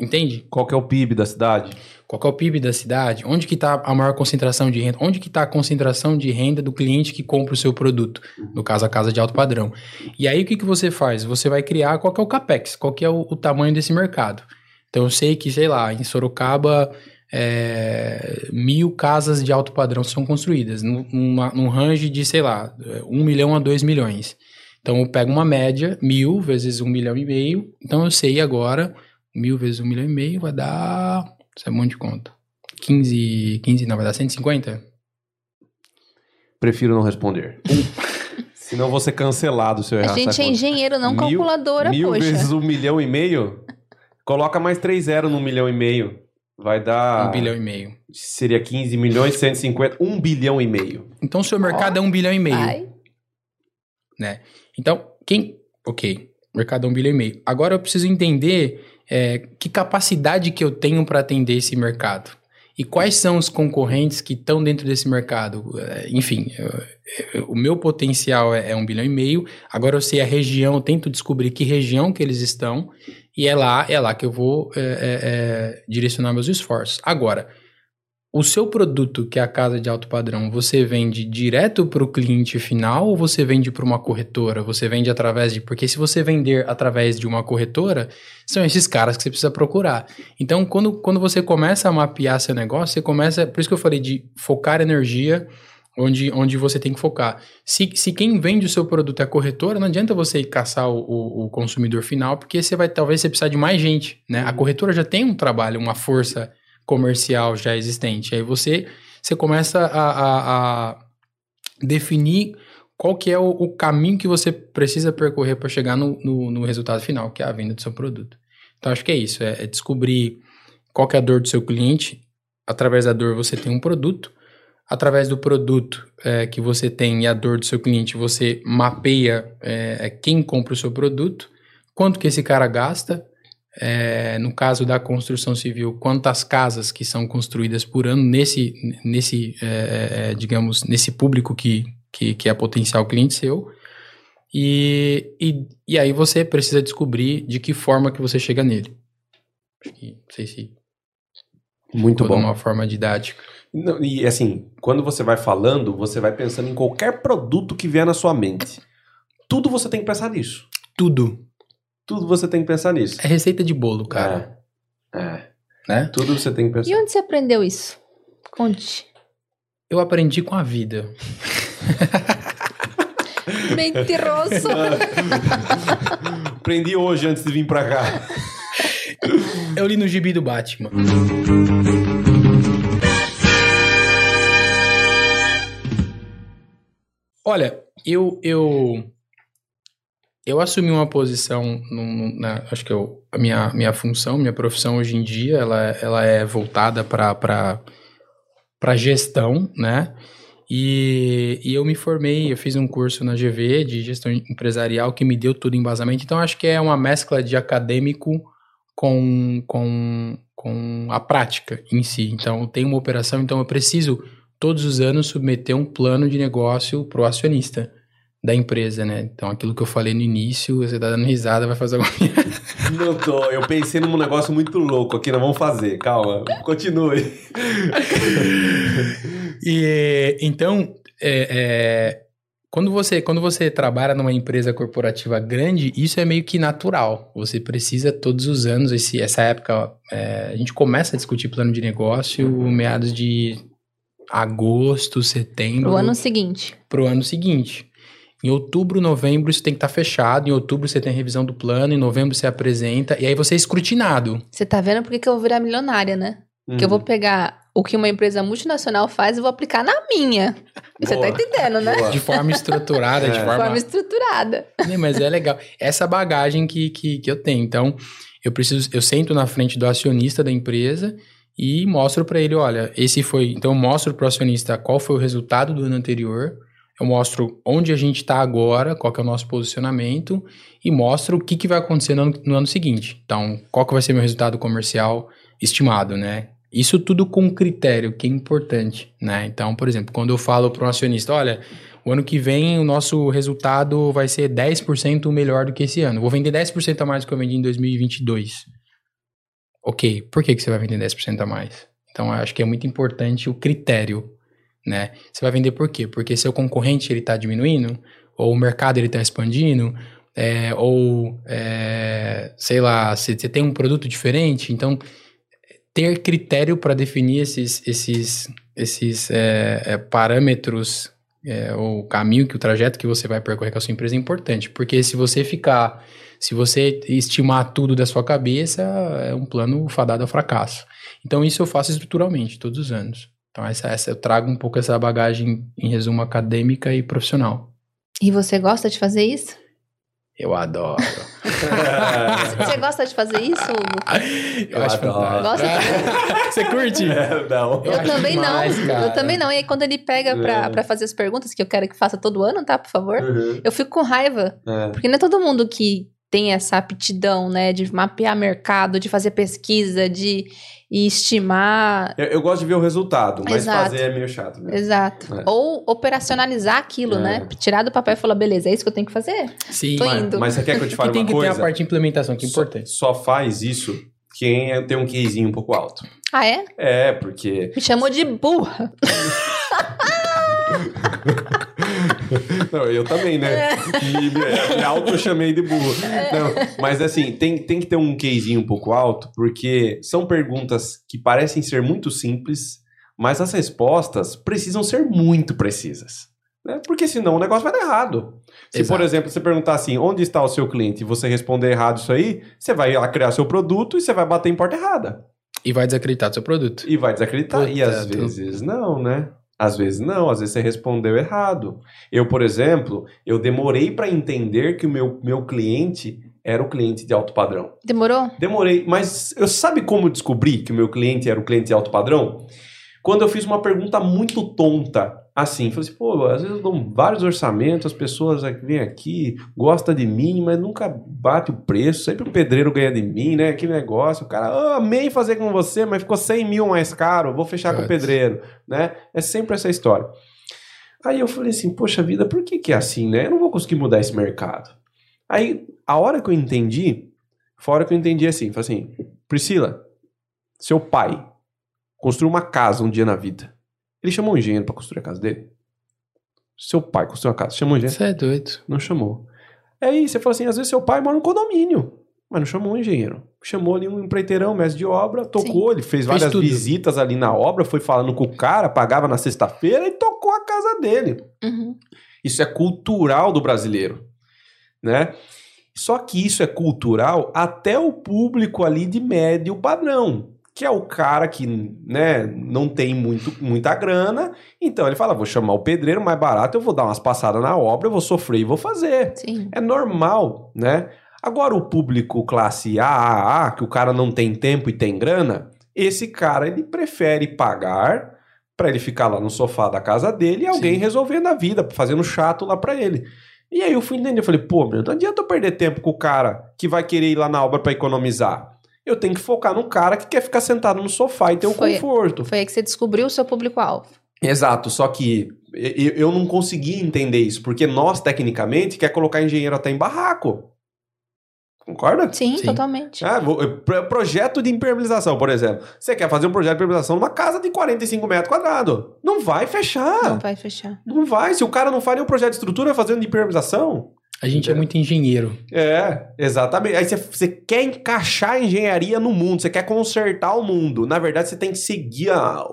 Entende?
Qual que é o PIB da cidade?
Qual que é o PIB da cidade? Onde que está a maior concentração de renda? Onde que está a concentração de renda do cliente que compra o seu produto? No caso, a casa de alto padrão. E aí, o que, que você faz? Você vai criar qual que é o CAPEX, qual que é o, o tamanho desse mercado. Então, eu sei que, sei lá, em Sorocaba, é, mil casas de alto padrão são construídas, num, num range de, sei lá, um milhão a dois milhões. Então eu pego uma média, mil vezes um milhão e meio. Então eu sei agora, mil vezes um milhão e meio vai dar. Isso é um monte de conta. 15, 15 não, vai dar 150?
Prefiro não responder. (laughs) Senão vou ser cancelado se eu errar.
A gente é engenheiro, não mil, calculadora,
mil
poxa.
vezes um milhão e meio? Coloca mais três zero no milhão e meio. Vai dar.
Um bilhão e meio.
Seria 15 milhões, 150, um bilhão e meio.
Então o seu mercado oh, é um bilhão e meio. Vai. Né? Então, quem. Ok, mercado é um bilhão e meio. Agora eu preciso entender é, que capacidade que eu tenho para atender esse mercado. E quais são os concorrentes que estão dentro desse mercado? É, enfim, eu, eu, o meu potencial é, é, um bilhão e meio. Agora eu sei a região, eu tento descobrir que região que eles estão. E é lá, é lá que eu vou é, é, é direcionar meus esforços. Agora, o seu produto, que é a casa de alto padrão, você vende direto para o cliente final ou você vende para uma corretora? Você vende através de. Porque se você vender através de uma corretora, são esses caras que você precisa procurar. Então, quando, quando você começa a mapear seu negócio, você começa. Por isso que eu falei de focar energia onde, onde você tem que focar. Se, se quem vende o seu produto é a corretora, não adianta você caçar o, o, o consumidor final, porque você vai talvez você precisar de mais gente. Né? A corretora já tem um trabalho, uma força comercial já existente. Aí você, você começa a, a, a definir qual que é o, o, caminho que você precisa percorrer para chegar no, no, no, resultado final, que é a venda do seu produto. Então, acho que é isso, é, é descobrir qual é a dor do seu cliente. Através da dor você tem um produto. Através do produto é, que você tem e a dor do seu cliente, você mapeia é, quem compra o seu produto, quanto que esse cara gasta, é, no caso da construção civil, quantas casas que são construídas por ano nesse, nesse é, é, é, digamos, nesse público que, que, que é potencial cliente seu. E, e, e aí você precisa descobrir de que forma que você chega nele. Acho que, não sei se...
Muito bom.
Uma forma didática.
Não, e assim, quando você vai falando, você vai pensando em qualquer produto que vier na sua mente. Tudo você tem que pensar nisso.
Tudo.
Tudo você tem que pensar nisso.
É receita de bolo, cara.
É. é. Né? Tudo você tem que pensar.
E onde você aprendeu isso? Conte.
Eu aprendi com a vida. (laughs)
Mentiroso. (laughs)
Aprendi hoje antes de vir pra cá. (laughs)
Eu li no gibi do Batman. Olha, eu, eu eu assumi uma posição, num, na, acho que eu, a minha, minha função, minha profissão hoje em dia, ela, ela é voltada para gestão, né? E, e eu me formei, eu fiz um curso na GV de gestão empresarial que me deu tudo embasamento. Então, acho que é uma mescla de acadêmico com, com, com a prática em si. Então, tenho uma operação, então eu preciso todos os anos submeter um plano de negócio para o acionista da empresa, né? Então, aquilo que eu falei no início, você tá dando risada, vai fazer alguma (laughs)
Não tô, eu pensei num negócio muito louco aqui, nós vamos fazer, calma, continue.
e, então, é, é, quando, você, quando você trabalha numa empresa corporativa grande, isso é meio que natural. Você precisa todos os anos, esse, essa época, é, a gente começa a discutir plano de negócio meados de agosto, setembro.
Pro ano seguinte.
Pro ano seguinte. Em outubro, novembro, isso tem que estar tá fechado. Em outubro, você tem a revisão do plano. Em novembro, você apresenta. E aí, você é escrutinado.
Você tá vendo por que eu vou virar milionária, né? Uhum. Que eu vou pegar o que uma empresa multinacional faz e vou aplicar na minha. Boa. Você tá entendendo, né?
Boa. De forma estruturada, é. de forma...
forma estruturada.
É, mas é legal. Essa bagagem que, que, que eu tenho. Então, eu preciso... Eu sento na frente do acionista da empresa e mostro para ele, olha, esse foi... Então, eu mostro pro acionista qual foi o resultado do ano anterior eu mostro onde a gente está agora, qual é o nosso posicionamento e mostro o que, que vai acontecer no ano, no ano seguinte. Então, qual que vai ser meu resultado comercial estimado, né? Isso tudo com critério, que é importante, né? Então, por exemplo, quando eu falo para um acionista, olha, o ano que vem o nosso resultado vai ser 10% melhor do que esse ano. Vou vender 10% a mais do que eu vendi em 2022. Ok, por que, que você vai vender 10% a mais? Então, eu acho que é muito importante o critério né? Você vai vender por quê? Porque seu concorrente ele está diminuindo, ou o mercado ele está expandindo, é, ou é, sei lá, você tem um produto diferente, então ter critério para definir esses, esses, esses é, é parâmetros é, o caminho, que o trajeto que você vai percorrer com a sua empresa é importante, porque se você ficar, se você estimar tudo da sua cabeça, é um plano fadado ao fracasso. Então isso eu faço estruturalmente, todos os anos. Então, essa, essa, eu trago um pouco essa bagagem, em resumo, acadêmica e profissional.
E você gosta de fazer isso?
Eu adoro. (laughs)
você gosta de fazer isso, Hugo?
Eu, (laughs) eu acho adoro. Gosta (laughs) você curte?
É, não.
Eu, eu também demais, não. Cara. Eu também não. E aí, quando ele pega pra, pra fazer as perguntas, que eu quero que faça todo ano, tá? Por favor. Uhum. Eu fico com raiva. É. Porque não é todo mundo que tem essa aptidão, né? De mapear mercado, de fazer pesquisa, de e estimar.
Eu, eu, gosto de ver o resultado, mas Exato. fazer é meio chato. Mesmo.
Exato. É. Ou operacionalizar aquilo, é. né? Tirar do papel e falar, beleza, é isso que eu tenho que fazer?
Sim,
Tô
mas,
indo.
mas você quer que eu te fale uma coisa?
Tem que ter a parte de implementação, que é importante.
Só, só faz isso quem tem um QIzinho um pouco alto.
Ah, é?
É, porque.
Me chamou de burra. (laughs) (laughs)
Não, eu também, né? É. Me, me, me auto-chamei de burro. É. Não, mas assim, tem, tem que ter um casezinho um pouco alto, porque são perguntas que parecem ser muito simples, mas as respostas precisam ser muito precisas. Né? Porque senão o negócio vai dar errado. Se, Exato. por exemplo, você perguntar assim, onde está o seu cliente, e você responder errado isso aí, você vai lá criar seu produto e você vai bater em porta errada.
E vai desacreditar do seu produto.
E vai desacreditar. E às vezes não, né? Às vezes não, às vezes você respondeu errado. Eu, por exemplo, eu demorei para entender que o meu, meu cliente era o cliente de alto padrão.
Demorou?
Demorei, mas eu sabe como descobri que o meu cliente era o cliente de alto padrão? Quando eu fiz uma pergunta muito tonta assim. Falei assim, pô, às vezes eu dou vários orçamentos, as pessoas vêm aqui, gostam de mim, mas nunca bate o preço, sempre o pedreiro ganha de mim, né? Que negócio, o cara, oh, amei fazer com você, mas ficou 100 mil mais caro, vou fechar é. com o pedreiro, né? É sempre essa história. Aí eu falei assim, poxa vida, por que que é assim, né? Eu não vou conseguir mudar esse mercado. Aí, a hora que eu entendi, fora que eu entendi assim, falei assim, Priscila, seu pai construiu uma casa um dia na vida. Ele chamou um engenheiro para construir a casa dele. Seu pai construiu uma casa, chamou um engenheiro?
Você é doido.
Não chamou. É aí você fala assim, às vezes seu pai mora no condomínio, mas não chamou um engenheiro. Chamou ali um empreiteirão, mestre de obra, tocou, Sim. ele fez, fez várias tudo. visitas ali na obra, foi falando com o cara, pagava na sexta-feira e tocou a casa dele.
Uhum.
Isso é cultural do brasileiro, né? Só que isso é cultural até o público ali de médio padrão que é o cara que né, não tem muito, muita grana. Então ele fala: vou chamar o pedreiro mais barato, eu vou dar umas passadas na obra, eu vou sofrer e vou fazer.
Sim.
É normal, né? Agora, o público classe AAA, que o cara não tem tempo e tem grana, esse cara ele prefere pagar Pra ele ficar lá no sofá da casa dele e alguém
Sim.
resolvendo a vida, fazendo chato lá pra ele. E aí eu fui entender, eu falei, pô, meu, não adianta eu perder tempo com o cara que vai querer ir lá na obra pra economizar. Eu tenho que focar no cara que quer ficar sentado no sofá e ter um
Foi-
conforto.
Foi aí que você descobriu o seu público-alvo.
Exato, só que eu, eu não consegui entender isso, porque nós, tecnicamente, quer colocar engenheiro até em barraco. Concorda?
Sim,
Sim.
totalmente.
Ah, pro- projeto de impermeabilização, por exemplo. Você quer fazer um projeto de impermeabilização numa casa de 45 metros quadrados. Não vai fechar.
Não
Não.
vai fechar.
vai. Se o cara não faz nenhum projeto de estrutura fazendo de impermeabilização.
A gente é muito engenheiro.
É, exatamente. Aí você, você quer encaixar a engenharia no mundo, você quer consertar o mundo. Na verdade, você tem que seguir a-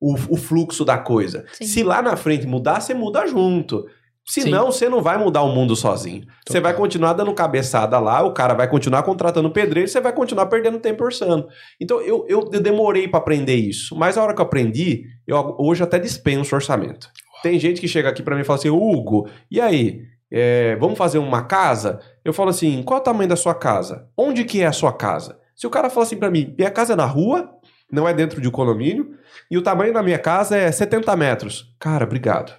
o, o fluxo da coisa.
Sim.
Se lá na frente mudar, você muda junto. Senão, você não vai mudar o mundo sozinho. Você vai continuar dando cabeçada lá, o cara vai continuar contratando pedreiro, você vai continuar perdendo tempo orçando. Então, eu, eu, eu demorei para aprender isso. Mas a hora que eu aprendi, eu hoje até dispenso orçamento. Tem gente que chega aqui para mim e fala assim, Hugo, e aí? É, vamos fazer uma casa? Eu falo assim, qual é o tamanho da sua casa? Onde que é a sua casa? Se o cara fala assim para mim, minha casa é na rua, não é dentro de um condomínio, e o tamanho da minha casa é 70 metros. Cara, obrigado.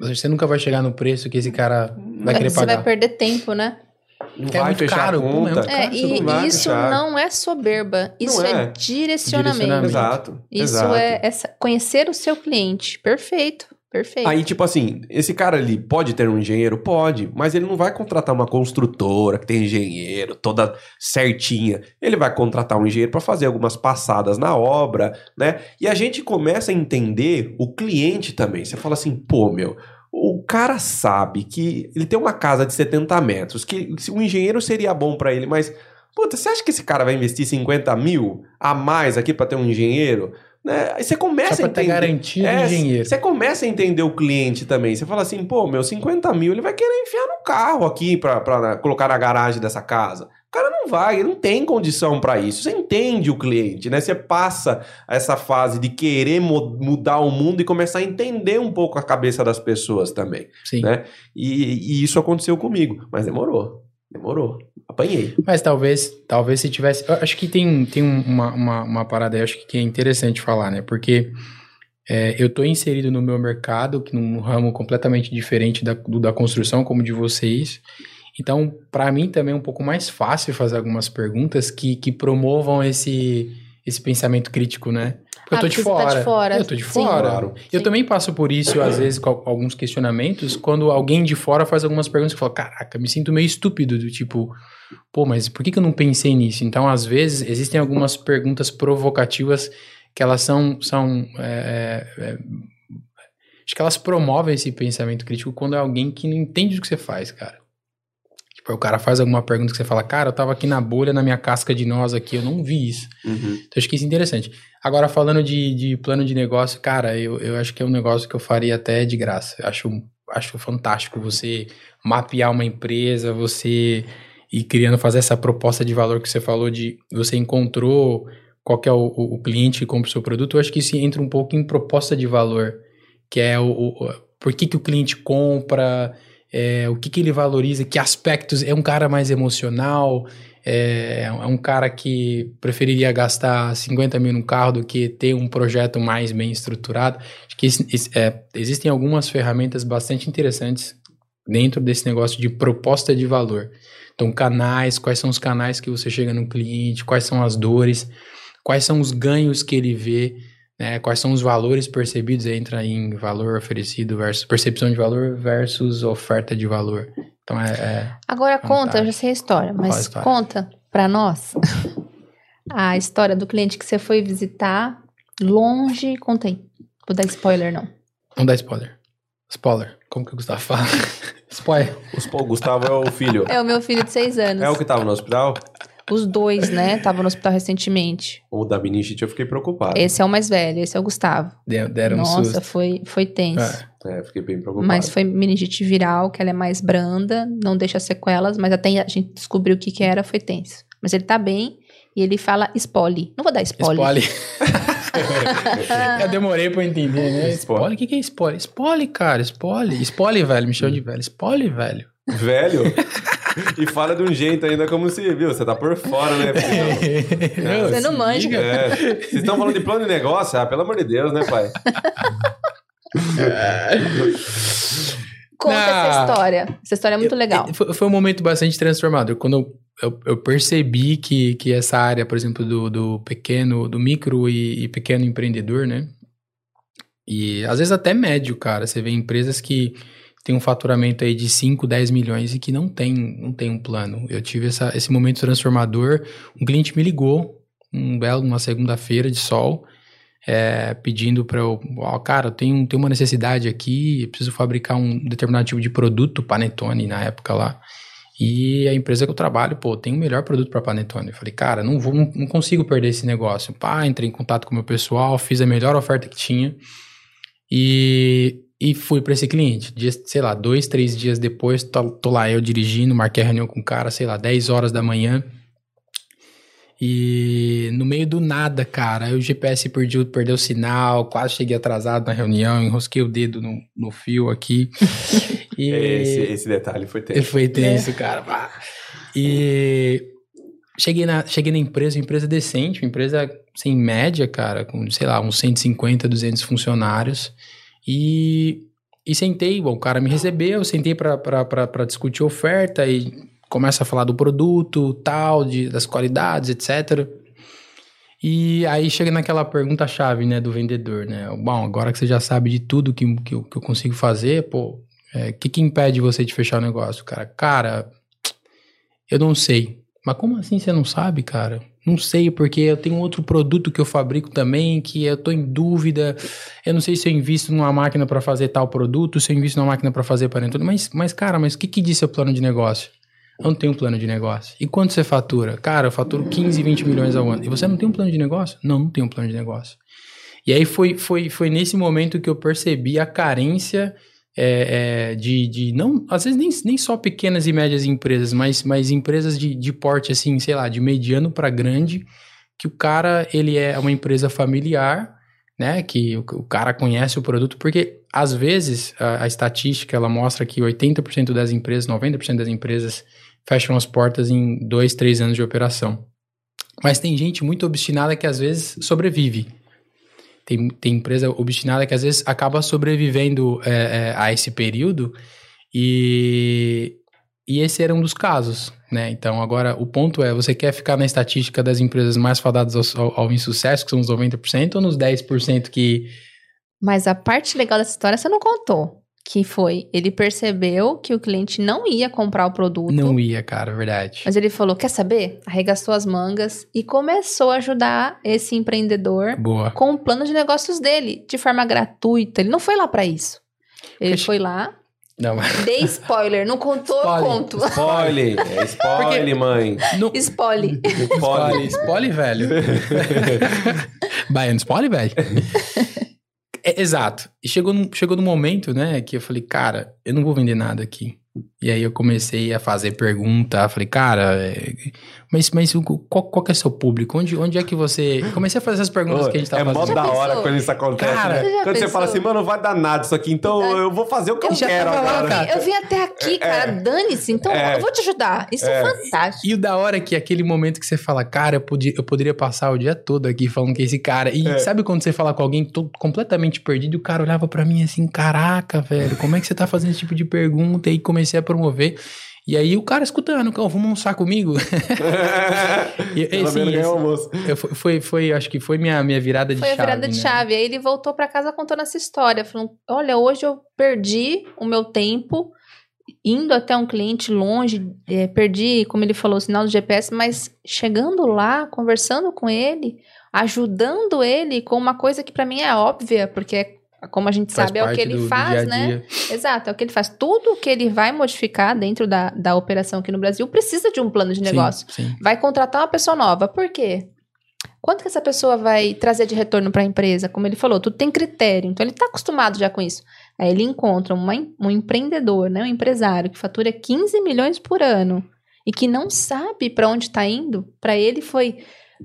Você nunca vai chegar no preço que esse cara vai querer
você
pagar.
vai perder tempo, né?
Não
É
vai
muito
fechar
caro,
a
é
conta.
É, e
isso não
isso
fechar.
não é soberba. Isso
é.
é, direcionamento.
Exato.
Isso
exato.
é essa, conhecer o seu cliente. Perfeito. Perfeito.
Aí, tipo assim, esse cara ali pode ter um engenheiro? Pode, mas ele não vai contratar uma construtora que tem engenheiro toda certinha. Ele vai contratar um engenheiro para fazer algumas passadas na obra, né? E a gente começa a entender o cliente também. Você fala assim, pô, meu, o cara sabe que ele tem uma casa de 70 metros, que um engenheiro seria bom para ele, mas, puta, você acha que esse cara vai investir 50 mil a mais aqui para ter um engenheiro? Né? Aí você começa
Só
a
pra ter
entender.
garantia
É,
do engenheiro.
Você começa a entender o cliente também. Você fala assim, pô, meu, 50 mil, ele vai querer enfiar no carro aqui pra, pra colocar na garagem dessa casa. O cara não vai, ele não tem condição pra isso. Você entende o cliente, né? Você passa essa fase de querer mudar o mundo e começar a entender um pouco a cabeça das pessoas também.
Sim.
né? E, e isso aconteceu comigo, mas demorou. Demorou. Apanhei.
Mas talvez, talvez se tivesse. Acho que tem, tem um- uma, uma, uma parada aí, acho que é interessante falar, né? Porque é, eu tô inserido no meu mercado, num ramo completamente diferente da, do da construção, como de vocês. Então, para mim também é um pouco mais fácil fazer algumas perguntas que, que promovam esse, esse pensamento crítico, né? Porque
Ah,
eu tô de
porque você tá
fora.
de fora.
Eu tô de
Sim.
fora.
Claro.
Eu
Sim.
também passo por isso, às vezes, com al- alguns questionamentos, quando alguém de fora faz algumas perguntas que eu falo, caraca, me sinto meio estúpido, do tipo, pô, mas por que, que eu não pensei nisso? Então, às vezes, existem algumas perguntas provocativas que elas são. são é, é, é, acho que elas promovem esse pensamento crítico quando é alguém que não entende o que você faz, cara. Tipo, o cara faz alguma pergunta que você fala, cara, eu tava aqui na bolha, na minha casca de nós aqui, eu não vi isso.
Uhum.
Então, acho que isso é interessante. Agora, falando de, de plano de negócio, cara, eu, eu acho que é um negócio que eu faria até de graça. Eu acho, acho fantástico você mapear uma empresa, você ir criando, fazer essa proposta de valor que você falou de você encontrou qual é o, o- o cliente que compra o seu produto. Eu acho que isso entra um pouco em proposta de valor, que é o- o- por que, que o cliente compra, é, o que, que ele valoriza, que aspectos. É um cara mais emocional, é, é um cara que preferiria gastar 50 mil no carro do que ter um projeto mais bem estruturado. Acho que é, existem algumas ferramentas bastante interessantes dentro desse negócio de proposta de valor. Então, canais, quais são os canais que você chega no cliente, quais são as dores, quais são os ganhos que ele vê, né, quais são os valores percebidos, entra em valor oferecido versus percepção de valor versus oferta de valor. Então, é, é
Agora conta, eu já sei a história, mas
a história?
conta pra nós a história do cliente que você foi visitar longe. Conta aí. Vou dar spoiler, não.
Não dá spoiler. Spoiler. Como que o Gustavo fala? (laughs) spoiler.
O Gustavo é o filho.
É o meu filho de seis anos.
É o que tava no hospital?
Os dois, né? Estavam no hospital recentemente.
O da meningite eu fiquei preocupado.
Esse é o mais velho, esse é o Gustavo.
De- Deram um
Nossa,
susto.
foi, foi tenso.
É.
É, fiquei bem preocupado.
Mas foi meningite viral, que ela é mais branda, não deixa sequelas, mas até a gente descobriu o que que era, foi tenso. Mas ele tá bem e ele fala spoiler. Não vou dar spoiler.
Spoiler. (laughs) eu demorei pra entender, né?
Spoiler.
Spoiler? O que, que é spoiler? Spoiler, cara. Spoiler. Spoiler, velho. Me chama de velho. Spoiler, velho.
Velho? e fala de um jeito ainda como se, viu? Você tá por fora, né?
Não, (laughs)
Você não manja.
É. Vocês estão falando de plano de negócio? Ah, pelo amor de Deus, né, pai?
Conta
Ah.
essa história. Essa história é muito legal.
É, Foi, foi um momento bastante transformador. Quando eu, eu, eu percebi que, que essa área, por exemplo, do, do pequeno, do micro e, e pequeno empreendedor, né? E às vezes até médio, cara. Você vê empresas que têm um faturamento aí de 5, 10 milhões e que não tem, não tem um plano. Eu tive essa, esse momento transformador. Um cliente me ligou, um belo, uma segunda-feira de sol, é, pedindo para eu, ó, cara, eu tenho, tenho uma necessidade aqui, preciso fabricar um determinado tipo de produto, panetone na época lá. E a empresa que eu trabalho, pô, tem o melhor produto para panetone. Eu falei, cara, não vou, não, consigo perder esse negócio. Pá, entrei em contato com o meu pessoal, fiz a melhor oferta que tinha e, e fui para esse cliente. Dia, sei lá, dois, três dias depois, tô, tô lá eu dirigindo, marquei reunião com o cara, sei lá, 10 horas da manhã. E no meio do nada, cara, aí o GPS perdeu, perdeu o sinal, quase cheguei atrasado na reunião, enrosquei o dedo no, no fio aqui. (laughs) E
Esse, esse detalhe foi tenso.
foi tenso, cara. pá. E cheguei na, cheguei na empresa, empresa decente, empresa sem média, cara, com, sei lá, uns 150, 200 funcionários. E, e sentei, bom, o cara me recebeu, sentei pra discutir oferta e começa a falar do produto, tal, de, das qualidades, etc. E aí chega naquela pergunta-chave, né, do vendedor, né? Bom, agora que você já sabe de tudo que, que, eu, que eu consigo fazer, pô, o que, que impede você de fechar o negócio, cara? Cara, eu não sei. Mas como assim você não sabe, cara? Não sei, porque eu tenho outro produto que eu fabrico também, que eu tô em dúvida. Eu não sei se eu invisto numa máquina para fazer tal produto, se eu invisto numa máquina para fazer panetone. Mas, mas, cara, mas o que, que diz seu plano de negócio? Eu não tenho um plano de negócio. E quanto você fatura? Cara, eu faturo 15, 20 milhões ao ano. E você não tem um plano de negócio? Não, não tenho um plano de negócio. E aí foi, foi, foi nesse momento que eu percebi a carência é, é, de, de não, às vezes nem, nem só pequenas e médias empresas, mas, mas empresas de, de porte assim, sei lá, de mediano para grande, que o cara ele é uma empresa familiar, né? Que o, o cara conhece o produto, porque às vezes a, a estatística ela mostra que 80% das empresas, 90% das empresas fecham as portas em dois, três anos de operação. Mas tem gente muito obstinada que às vezes sobrevive. Tem, tem empresa obstinada que às vezes acaba sobrevivendo é, é, a esse período e, e esse era um dos casos, né? Então agora o ponto é, você quer ficar na estatística das empresas mais fadadas ao, ao, ao insucesso, que são os 90%, ou nos 10% que...
Mas a parte legal dessa história você não contou. Que foi, ele percebeu que o cliente não ia comprar o produto.
Não ia, cara, verdade.
Mas ele falou: quer saber? Arregaçou as mangas e começou a ajudar esse empreendedor
Boa.
com o plano de negócios dele, de forma gratuita. Ele não foi lá pra isso. Ele
Poxa.
foi lá,
Não, mas... (laughs)
dei spoiler, não contou,
Spoiler.
conto.
Spoiler, é (laughs) spoiler, mãe.
Não...
Spoiler.
Spoiler, spoiler, velho. (laughs) Baiano, spoiler, velho. É, exato. E chegou num, chegou num momento, né, que eu falei, cara, eu não vou vender nada aqui. E aí eu comecei a fazer pergunta, falei, cara, é, mas, mas o- qual, qual que é seu público? Onde, onde é que você... Comecei a fazer essas perguntas que a gente tá
é mó
fazendo.
da
Já
hora
pensou?
quando isso acontece,
Cara,
né?
Você
Quando você fala
pensou?
assim, mano, não vai dar nada isso aqui, então eu vou fazer o que eu,
Eu já
quero
tava lá,
agora.
cara.
Eu vim até aqui, cara, dane-se, então
É.
eu vou te ajudar. Isso é, fantástico.
E o da hora é que aquele momento que você fala, cara, eu, podia, eu poderia passar o dia todo aqui falando que esse cara. E
É.
sabe quando você fala com alguém todo completamente perdido e o cara olhava pra mim assim, caraca, velho, como é que você tá fazendo esse tipo de pergunta? E comecei a promover. E aí o cara escutando, "Cão, vamos almoçar comigo? (laughs) E,
Pelo
assim,
menos ganhou
esse-
almoço.
Eu, foi, foi, foi- acho que foi minha, minha virada de
Foi a
chave.
virada de
né?
chave. Aí ele voltou pra casa contando essa história, falando: Olha, hoje eu perdi o meu tempo indo até um cliente longe, eh, perdi, como ele falou, o sinal do GPS, mas chegando lá, conversando com ele, ajudando ele com uma coisa que pra mim é óbvia, porque é- como a gente
Faz
sabe, é o que ele
do- do
faz,
dia a
né?
dia.
Exato, é o que ele faz. Tudo que ele vai modificar dentro da, da operação aqui no Brasil precisa de um plano de
Sim,
negócio
Sim,
vai contratar uma pessoa nova. Por quê? Quanto que essa pessoa vai trazer de retorno para a empresa? Como ele falou, tudo tem critério. Então ele está acostumado já com isso. Aí ele encontra uma um empreendedor, né, um empresário que fatura 15 milhões por ano e que não sabe para onde está indo. Para ele foi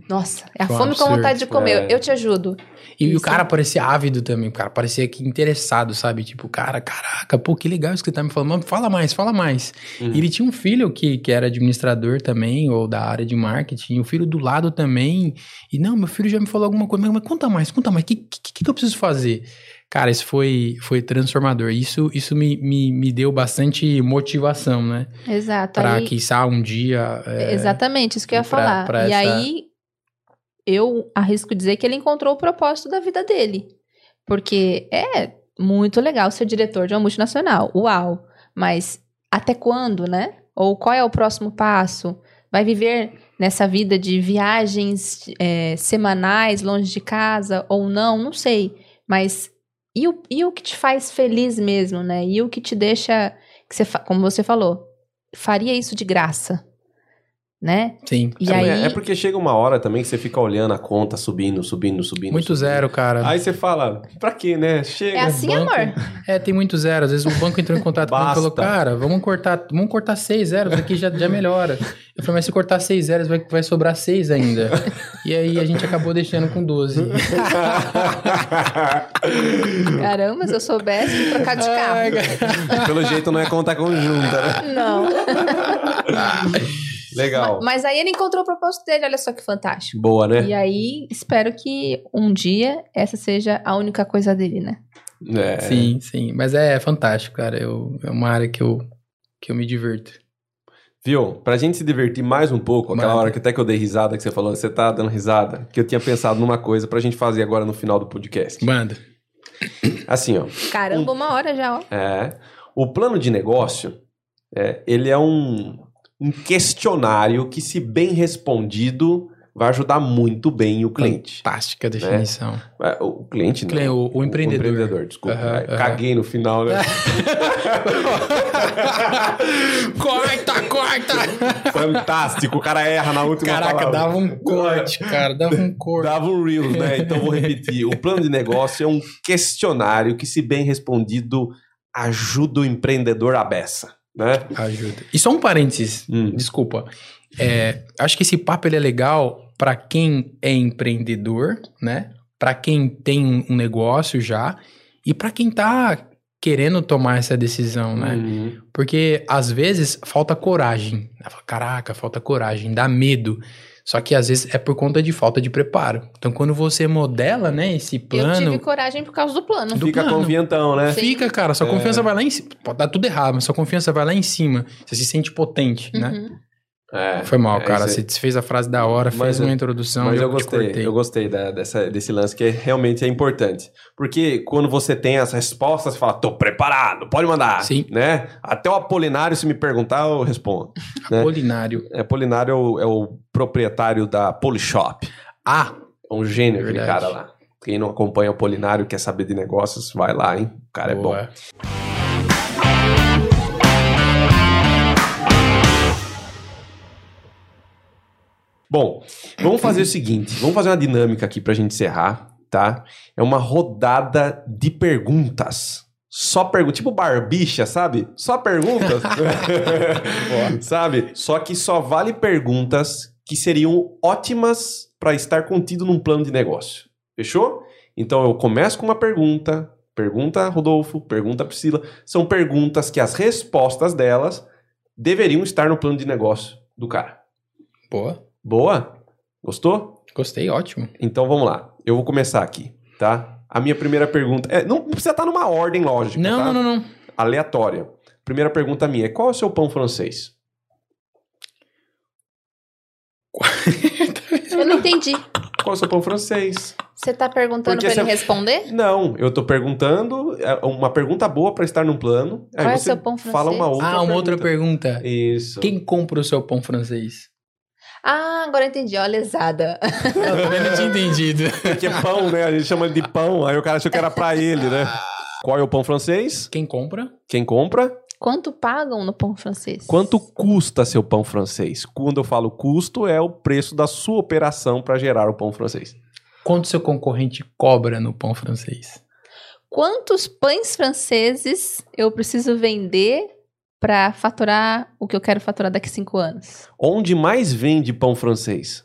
Nossa, é a
Foi
fome com
absurdo.
vontade de comer.
É.
Eu te ajudo.
E, o cara parecia ávido também, o cara parecia que interessado, sabe? Tipo, cara, caraca, pô, que legal isso que você tá me falando. Mas fala mais, fala mais.
Uhum.
E ele tinha um filho que, que era administrador também, ou da área de marketing, o filho do lado também. E não, meu filho já me falou alguma coisa, mas, mas conta mais, conta mais, o que, que, que eu preciso fazer? Cara, isso foi, foi transformador. Isso, isso me, me, me deu bastante motivação, né?
Exato.
Pra,
aí-
quiçá, um dia. é,
Exatamente, isso que eu ia
pra-
falar.
pra
e
essa-
aí, eu arrisco dizer que ele encontrou o propósito da vida dele. Porque é muito legal ser diretor de uma multinacional. Uau! Mas até quando, né? Ou qual é o próximo passo? Vai viver nessa vida de viagens é, semanais longe de casa ou não? Não sei. Mas e o, e o que te faz feliz mesmo, né? E o que te deixa, que você, como você falou, faria isso de graça, né?
Sim.
E
é,
aí,
é porque chega uma hora também que você fica olhando a conta subindo, subindo, subindo.
Muito
subindo.
zero, cara.
Aí você fala, pra quê, né? Chega.
é assim,
banco-
amor?
É, tem muito zero. Às vezes o banco entrou em contato comigo e falou, cara, vamos cortar, vamos cortar seis zeros, aqui já, já melhora. Eu falei, mas se cortar seis zeros, vai, vai sobrar seis ainda. E aí a gente acabou deixando com 12. (laughs)
Caramba, se eu soubesse trocar de carro.
Pelo jeito não é conta conjunta, né?
Não. (laughs)
Legal.
Mas aí ele encontrou o propósito dele, olha só que fantástico.
Boa, né?
E aí, espero que um dia essa seja a única coisa dele, né?
É.
Sim, sim. Mas é fantástico, cara. Eu, é uma área que eu, que eu me divirto.
Viu? Pra gente se divertir mais um pouco, aquela hora que até que eu dei risada que você falou, você tá dando risada, que eu tinha pensado numa coisa pra gente fazer agora no final do podcast.
Manda.
Assim, ó.
Caramba, uma hora já, ó.
É, o plano de negócio, é, ele é um, um questionário que, se bem respondido, vai ajudar muito bem o cliente.
Fantástica definição.
É, O cliente.
Clem, o, o empreendedor.
desculpa.
Aham,
É,
aham.
Caguei no final, né? (laughs)
corta, corta!
Fantástico, o cara erra na última
Caraca,
palavra.
dava um corte, cara. Dava um corte.
Dava um Reels, né? Então vou repetir. O plano de negócio é um questionário que, se bem respondido, ajuda o empreendedor à beça, né?
Ajuda. E só um parênteses,
Hum.
desculpa. É, acho que esse papo ele é legal para quem é empreendedor, né? Para quem tem um- negócio já e para quem tá querendo tomar essa decisão, né?
Uhum.
Porque às vezes falta coragem. Caraca, falta coragem, dá medo. Só que às vezes é por conta de falta de preparo. Então quando você modela, né, esse
Eu
plano,
tive coragem por causa do plano.
Do
Fica
plano.
confiantão, né?
Sim.
fica, cara, sua
É.
confiança vai lá em cima. Pode dar tudo errado, mas sua confiança vai lá em cima. Você se sente potente, né?
É,
Foi mal,
é,
cara.
isso
Você desfez a frase da hora,
Mas
fez
eu-
uma introdução
Mas eu
eu te
gostei, eu gostei da- dessa, desse lance, que realmente é importante. Porque quando você tem as respostas, você fala, tô preparado, pode mandar.
Sim.
Né? Até o Apolinário, se me perguntar, eu respondo. (laughs) né?
Apolinário.
É, Apolinário é o, é o proprietário da Polishop.
Ah,
É um gênio aquele cara lá. Quem não acompanha o Apolinário quer saber de negócios, vai lá, hein? O cara é bom. Bom, vamos fazer o seguinte: vamos fazer uma dinâmica aqui pra gente encerrar, tá? É uma rodada de perguntas. Só perguntas, tipo barbicha, sabe? Só perguntas. (laughs) (laughs) sabe? Só que só vale perguntas que seriam ótimas pra estar contido num plano de negócio. Fechou? Então eu começo com uma pergunta, pergunta Rodolfo, pergunta Priscila. São perguntas que as respostas delas deveriam estar no plano de negócio do cara.
Boa.
Boa? Gostou?
Gostei, ótimo.
Então vamos lá. Eu vou começar aqui, tá? A minha primeira pergunta. É, não precisa estar numa ordem lógica.
Não,
tá?
não, não, não.
Aleatória. Primeira pergunta minha é: qual é o seu pão francês?
Eu não entendi.
Qual é o seu pão francês?
Você tá perguntando
Porque
pra ele
você-
responder?
Não, eu tô perguntando é uma pergunta boa pra estar num plano. Aí
Qual é o seu pão
Fala
francês?
uma outra
ah, uma outra pergunta.
Isso.
Quem compra o seu pão francês?
Ah, agora eu entendi. Ó, lesada.
Eu também não tinha entendido.
Porque pão, né? A gente chama de pão. Aí o cara achou que era pra ele, né? Qual é o pão francês?
Quem compra?
Quem compra?
Quanto pagam no pão francês?
Quanto custa seu pão francês? Quando eu falo custo, é o preço da sua operação para gerar o pão francês.
Quanto seu concorrente cobra no pão francês?
Quantos pães franceses eu preciso vender pra faturar o que eu quero faturar daqui a cinco anos?
Onde mais vende pão francês?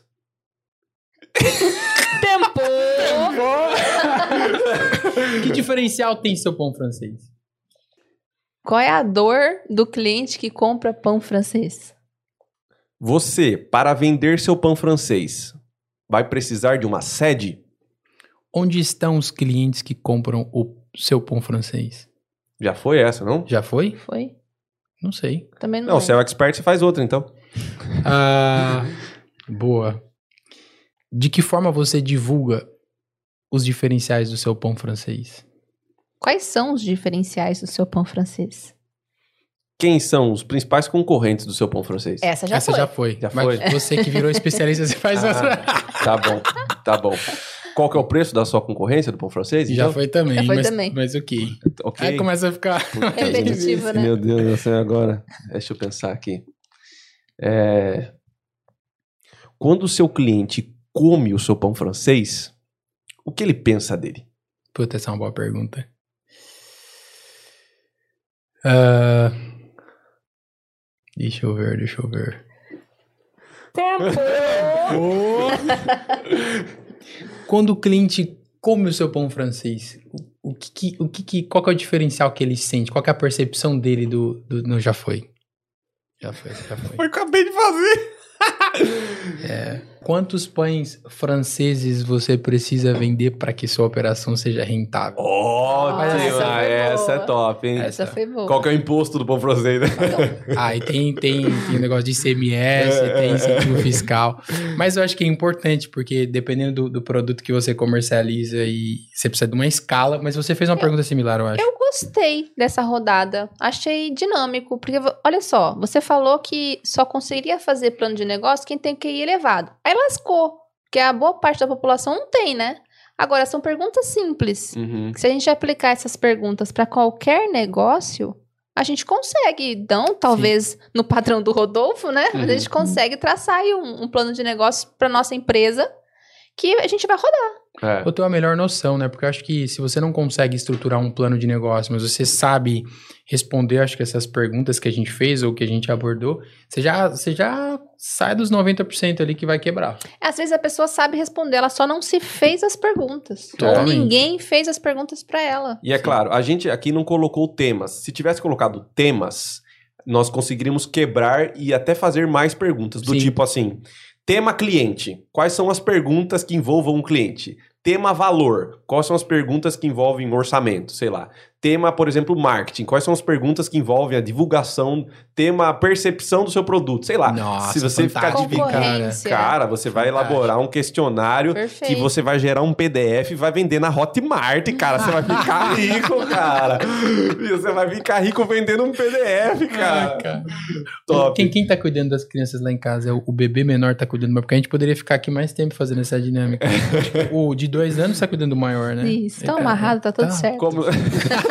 Tempo! (laughs)
Que diferencial tem seu pão francês?
Qual é a dor do cliente que compra pão francês?
Você, para vender seu pão francês, vai precisar de uma sede?
Onde estão os clientes que compram o seu pão francês?
Já foi essa, não?
Já foi?
Foi?
Não sei.
Também não.
Não, você é o expert, você faz outra, então.
Ah, (laughs) boa. De que forma você divulga os diferenciais do seu pão francês?
Quais são os diferenciais do seu pão francês?
Quem são os principais concorrentes do seu pão francês?
Essa já
Essa
foi.
já foi.
Já
Mas
foi?
você que virou especialista, você faz
Ah,
outra.
Tá bom, tá bom. Qual que é o preço da sua concorrência do pão francês?
Já
então?
foi também.
Já foi
mas,
também.
Mas ok.
Ok.
Aí começa a ficar. (laughs)
Repetitivo, né?
Meu Deus do céu, agora. Deixa eu pensar aqui. É, Quando o seu cliente come o seu pão francês, o que ele pensa dele?
Puta, essa é uma boa pergunta. Ah, Deixa eu ver, deixa eu ver.
Tempo! (laughs) (laughs)
Quando o cliente come o seu pão francês, o, o que, o que, que- qual que é o diferencial que ele sente? Qual que é a percepção dele do, do não já foi? Já foi, já foi. (laughs)
Eu acabei de fazer.
É. Quantos pães franceses você precisa vender para que sua operação seja rentável?
Ótima,
Essa foi
essa,
boa.
é top, hein?
Essa foi boa.
Qual que é o imposto do pão francês, né?
Ah, e tem, tem, tem negócio de ICMS,
É,
tem
é,
incentivo fiscal. Mas eu acho que é importante, porque dependendo do, do produto que você comercializa, e você precisa de uma escala. Mas você fez uma pergunta similar, eu acho.
Eu gostei dessa rodada. Achei dinâmico. Porque, olha só, você falou que só conseguiria fazer plano de negócio quem tem QI elevado. Aí lascou. Porque a boa parte da população não tem, né? Agora, são perguntas simples.
Uhum.
Se a gente aplicar essas perguntas para qualquer negócio, a gente consegue, não talvez no padrão do Rodolfo, né? Mas a gente consegue traçar aí um, um plano de negócio para nossa empresa que a gente vai rodar.
É.
Eu tenho a melhor noção, né? Porque eu acho que se você não consegue estruturar um plano de negócio, mas você sabe responder, acho que essas perguntas que a gente fez ou que a gente abordou, você já, você já sai dos 90% ali que vai quebrar.
Às vezes a pessoa sabe responder, ela só não se fez as perguntas. Ou
Totalmente.
ninguém fez as perguntas para ela.
E é claro, a gente aqui não colocou temas. Se tivesse colocado temas, nós conseguiríamos quebrar e até fazer mais perguntas. Do
Sim.
tipo assim: tema cliente. Quais são as perguntas que envolvam um cliente? Tema valor. Quais são as perguntas que envolvem orçamento? Sei lá. Tema, por exemplo, marketing. Quais são as perguntas que envolvem a divulgação? Tema percepção do seu produto. Sei lá.
Nossa,
Se você ficar
fantástico,
dividindo.
cara.
Você vai elaborar um questionário
Perfeito.
que você vai gerar um PDF e vai vender na Hotmart, cara. Você vai ficar (laughs) rico, cara. E você vai ficar rico vendendo um PDF, cara.
Ah, cara.
Top.
Quem, quem tá cuidando das crianças lá em casa? É o, o bebê menor tá cuidando, mas porque a gente poderia ficar aqui mais tempo fazendo essa dinâmica. (laughs) Tipo, o de dois anos tá cuidando do maior, né?
Isso, tá
Ele
amarrado, tá tudo
tá.
certo.
Como... (laughs)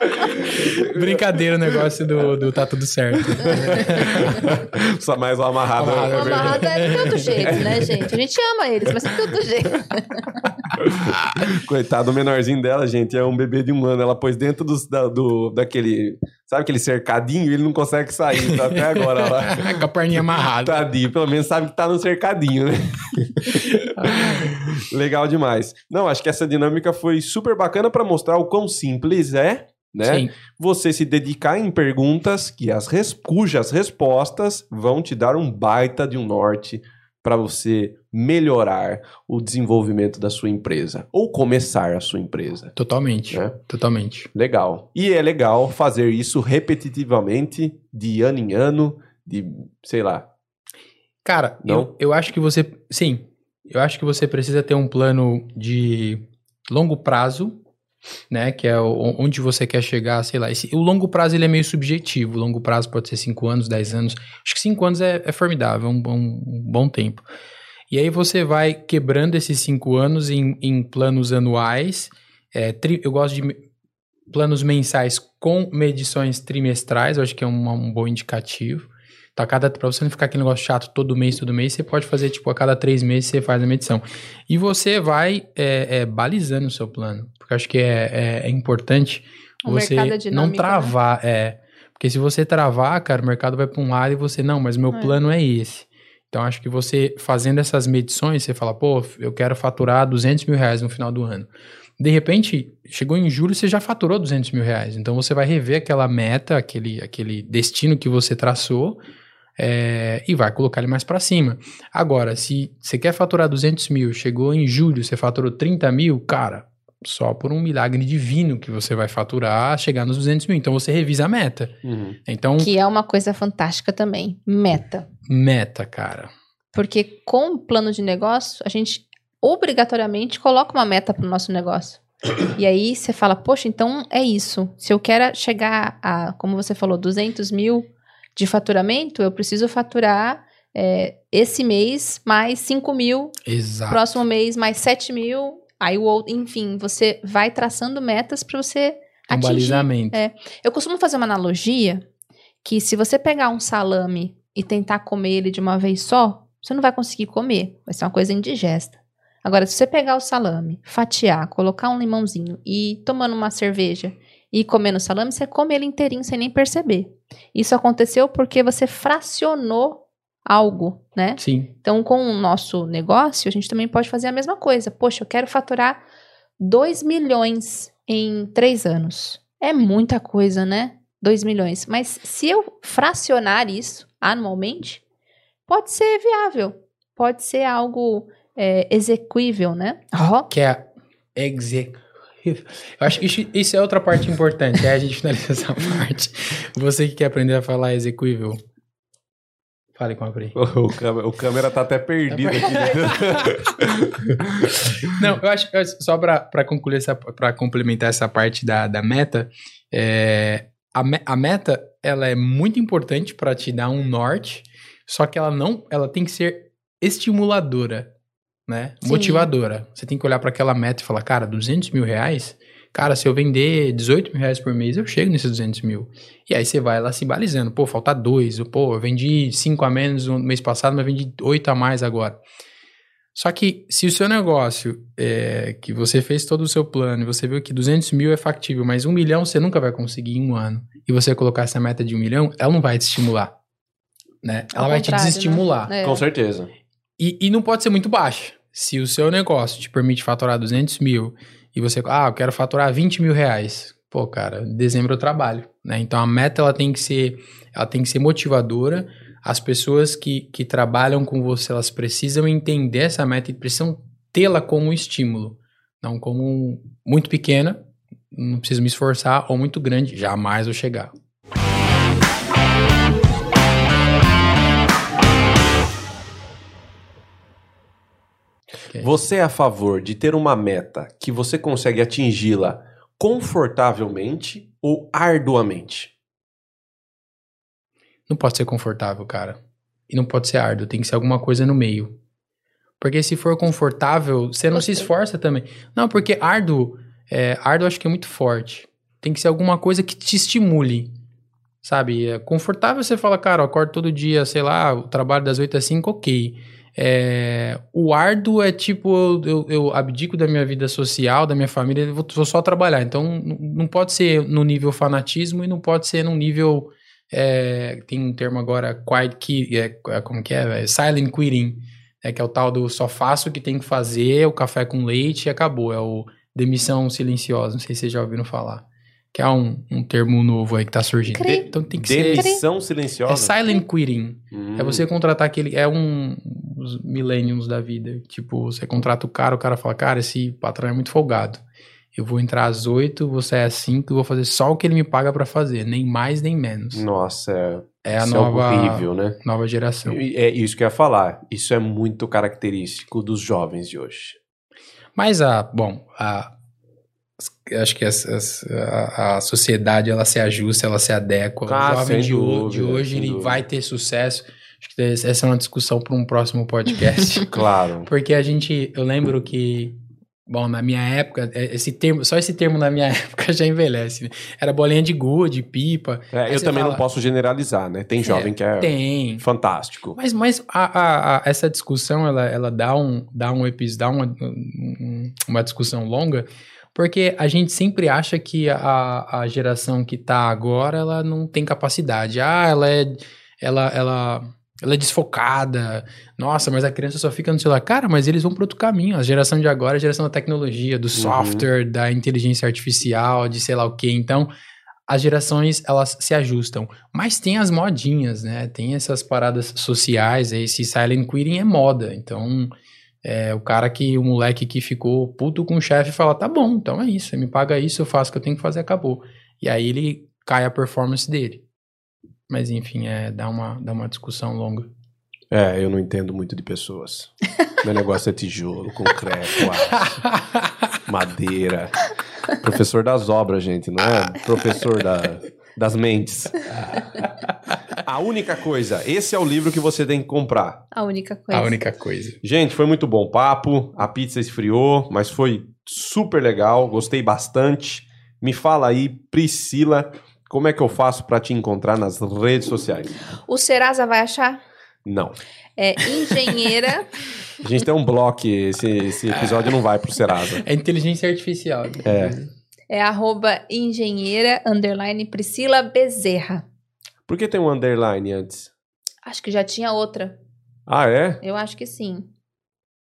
(laughs)
Brincadeira o negócio do, do tá tudo certo. (laughs)
Só mais um amarrado.
Amarrado,
O amarrado é de todo jeito, né, gente? A gente ama eles, mas de todo jeito. (laughs)
Coitado, o menorzinho dela, gente, é um bebê de um ano. Ela pôs dentro dos- da, do, daquele. Sabe aquele cercadinho? Ele não consegue sair, tá até agora lá.
Com a perninha amarrada.
Tadinho, pelo menos sabe que tá no cercadinho, né? Legal demais. Não, acho que essa dinâmica foi super bacana pra mostrar o quão simples é, né?
Sim.
Você se dedicar em perguntas que as res- cujas respostas vão te dar um baita de um norte para você melhorar o desenvolvimento da sua empresa ou começar a sua empresa.
Totalmente.
É.
Totalmente.
Legal. E é legal fazer isso repetitivamente, de ano em ano, de, sei lá.
Cara,
Não?
eu, eu acho que você. Sim. Eu acho que você precisa ter um plano de longo prazo, né? Que é o- onde você quer chegar, sei lá. Esse- o longo prazo ele é meio subjetivo. O longo prazo pode ser 5 anos, 10 anos. Acho que 5 anos é, é formidável, é um bom, um bom tempo. E aí você vai quebrando esses 5 anos em, em planos anuais. É, tri- eu gosto de planos mensais com medições trimestrais, eu acho que é um, um bom indicativo. Tá, cada, pra você não ficar aquele negócio chato todo mês, todo mês, você pode fazer, tipo, a cada três meses você faz a medição. E você vai é, é, balizando o seu plano. Porque eu acho que é, é, é importante
O
você
é
não
dinâmico,
travar. É, porque se você travar, cara, o mercado vai pra um lado e você, não, mas meu
É.
plano é esse. Então, acho que você fazendo essas medições, você fala, pô, eu quero faturar 200 mil reais no final do ano. De repente, chegou em julho, você já faturou 200 mil reais. Então, você vai rever aquela meta, aquele, aquele destino que você traçou é, e vai colocar ele mais para cima. Agora, se você quer faturar 200 mil, chegou em julho, você faturou 30 mil, cara, só por um milagre divino que você vai faturar chegar nos 200 mil. Então você revisa a meta.
Uhum.
Então,
Que é uma coisa fantástica também. Meta.
meta, cara.
Porque com o plano de negócio, a gente obrigatoriamente coloca uma meta para o nosso negócio. (coughs) E aí você fala, poxa, então é isso. Se eu quero chegar a, como você falou, 200 mil de faturamento, eu preciso faturar é, esse mês mais 5 mil,
Exato.
próximo mês mais 7 mil, aí o outro, enfim, você vai traçando metas para você
Um
atingir.
balizamento.
É. Eu costumo fazer uma analogia que se você pegar um salame e tentar comer ele de uma vez só, você não vai conseguir comer. Vai ser uma coisa indigesta. Agora, se você pegar o salame, fatiar, colocar um limãozinho e ir tomando uma cerveja e comendo salame, você come ele inteirinho sem nem perceber. Isso aconteceu porque você fracionou algo, né?
Sim.
Então, com o nosso negócio, a gente também pode fazer a mesma coisa. Poxa, eu quero faturar 2 milhões em 3 anos. É muita coisa, né? 2 milhões. Mas se eu fracionar isso anualmente, pode ser viável. Pode ser algo é, execuível, né? Ó,
Que é Eu acho que isso, isso é outra parte importante. Aí a gente finaliza essa (laughs) parte. Você que quer aprender a falar execuível, fale com a Pri.
O, câmera, o câmera tá até perdido aqui. né? (laughs)
Não, eu acho, eu acho- só para concluir essa, para complementar essa parte da, da meta, é, a, me- a meta ela é muito importante para te dar um norte, só que ela não, ela tem que ser estimuladora, né?
Sim.
Motivadora. Você tem que olhar para aquela meta e falar, cara, 200 mil reais, cara, se eu vender 18 mil reais por mês, eu chego nesses 200 mil. E aí você vai lá se balizando, pô, falta dois, pô, eu vendi 5 a menos no mês passado, mas vendi 8 a mais agora. Só que se o seu negócio, é, que você fez todo o seu plano, e você viu que 200 mil é factível, mas um milhão você nunca vai conseguir em um ano, e você colocar essa meta de um milhão, ela não vai te estimular, né?
Ao
Ela vai te
né?
desestimular.
É.
Com certeza.
E, e não pode ser muito baixa. Se o seu negócio te permite faturar 200 mil, e você, ah, eu quero faturar 20 mil reais. Pô, cara, em dezembro eu trabalho, né? Então a meta, ela tem que ser, ela tem que ser motivadora, as pessoas que, que trabalham com você, elas precisam entender essa meta e precisam tê-la como um estímulo, não como muito pequena, não preciso me esforçar, ou muito grande, jamais vou chegar.
Você é a favor de ter uma meta que você consegue atingi-la confortavelmente ou arduamente?
Não pode ser confortável, cara. E não pode ser árduo, tem que ser alguma coisa no meio. Porque se for confortável, você não se esforça também. Não, porque árduo, é, árduo acho que é muito forte. Tem que ser alguma coisa que te estimule. Sabe? É confortável você fala, cara, eu acordo todo dia, sei lá, o trabalho das 8 às 5, ok. É, o árduo é tipo, eu, eu- abdico da minha vida social, da minha família, vou, vou só trabalhar. Então, não pode ser no nível fanatismo e não pode ser no nível é, tem um termo agora, quiet quit, é, é, como que é? É Silent quitting, é, que é o tal do só faço o que tem que fazer, o café com leite e acabou. É o demissão silenciosa, não sei se vocês já ouviram falar. Que é um, um termo novo aí que tá surgindo.
Cri.
Então tem que ser...
Demissão silenciosa?
É silent quitting.
Hum.
É você contratar aquele... É um... Os millenniums da vida. Tipo, você contrata o cara, o cara fala, cara, esse patrão é muito folgado. Eu vou entrar às 8, vou sair às 5 e vou fazer só o que ele me paga pra fazer. Nem mais, nem menos.
Nossa, é,
É a nova,
é horrível, né?
nova geração.
É isso que eu ia falar. Isso é muito característico dos jovens de hoje.
Mas a, bom, a, acho que as- a, a sociedade ela se ajusta, ela se adequa.
Ah,
o jovem de, ho- de
dúvida,
hoje ele
dúvida.
vai ter sucesso. Acho que essa é uma discussão para um próximo podcast. (laughs)
Claro.
Porque a gente, eu lembro que, bom, na minha época, é, esse termo, só esse termo na minha (laughs) época já envelhece. Né? Era bolinha de gude, pipa.
É, eu também
fala,
não posso generalizar, né? Tem jovem que é
Tem.
fantástico.
Mas, mas a, a- a- essa discussão, ela, ela dá um, dá um episódio, dá uma, um- uma discussão longa, porque a gente sempre acha que a, a geração que tá agora, ela não tem capacidade. Ah, ela é, ela, ela, ela é desfocada. Nossa, mas a criança só fica no celular. Cara, mas eles vão para outro caminho. A geração de agora é a geração da tecnologia, do software, da inteligência artificial, de sei lá o quê. Então, as gerações, elas se ajustam. Mas tem as modinhas, né? Tem essas paradas sociais. Esse silent quitting é moda. Então, é, o cara que, o moleque que ficou puto com o chefe fala, tá bom, então é isso. Você me paga isso, eu faço o que eu tenho que fazer, acabou. E aí ele cai a performance dele. Mas enfim, é, dá, uma, dá uma discussão longa.
É, eu não entendo muito de pessoas. (laughs) Meu negócio é tijolo, concreto, aço, madeira. Professor das obras, gente, não é professor da, das mentes. A única coisa, esse é o livro que você tem que comprar.
A única coisa.
A única coisa.
Gente, foi muito bom o papo. A pizza esfriou, mas foi super legal. Gostei bastante. Me fala aí, Priscila, como é que eu faço para te encontrar nas redes sociais?
O Serasa vai achar?
Não.
É engenheira. (laughs)
A gente tem um bloco, esse, esse episódio não vai pro Serasa.
É inteligência artificial.
É.
é arroba engenheira underline Priscila Bezerra.
Por que tem um underline antes?
Acho que já tinha outra.
Ah, é?
Eu acho que sim.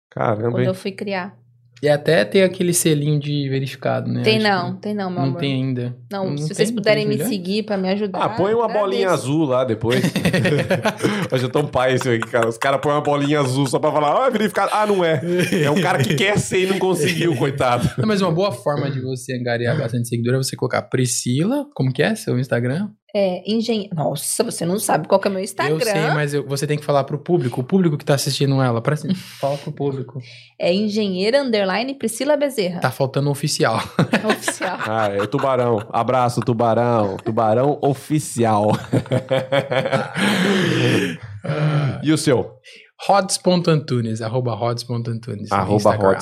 Caramba,
Quando
hein?
eu fui criar.
E até tem aquele selinho de verificado, né?
Tem
Acho
não,
que
tem não, meu
Não
amor.
tem ainda.
Não, se
tem?
vocês puderem me seguir pra me ajudar.
Ah, põe uma bolinha azul lá depois. (laughs) Hoje eu tô um pai isso aí, cara. Os caras põem uma bolinha azul só pra falar, ah, é verificado. Ah, não é. É um cara que quer ser e não conseguiu, coitado.
Não, mas uma boa forma de você angariar bastante seguidor é você colocar Priscila, como que é seu Instagram?
É, engenheira. Nossa, você não sabe qual que é o meu Instagram.
Eu sei, mas eu- você tem que falar pro público, o público que tá assistindo ela, parece, (laughs) fala pro público.
É engenheira underline Priscila Bezerra.
Tá faltando um oficial. (laughs)
Oficial.
Ah, é o tubarão. Abraço, tubarão. Tubarão oficial. (laughs) e o seu?
Rods.antunes, arroba rods.antunes.
Arroba
Instagram.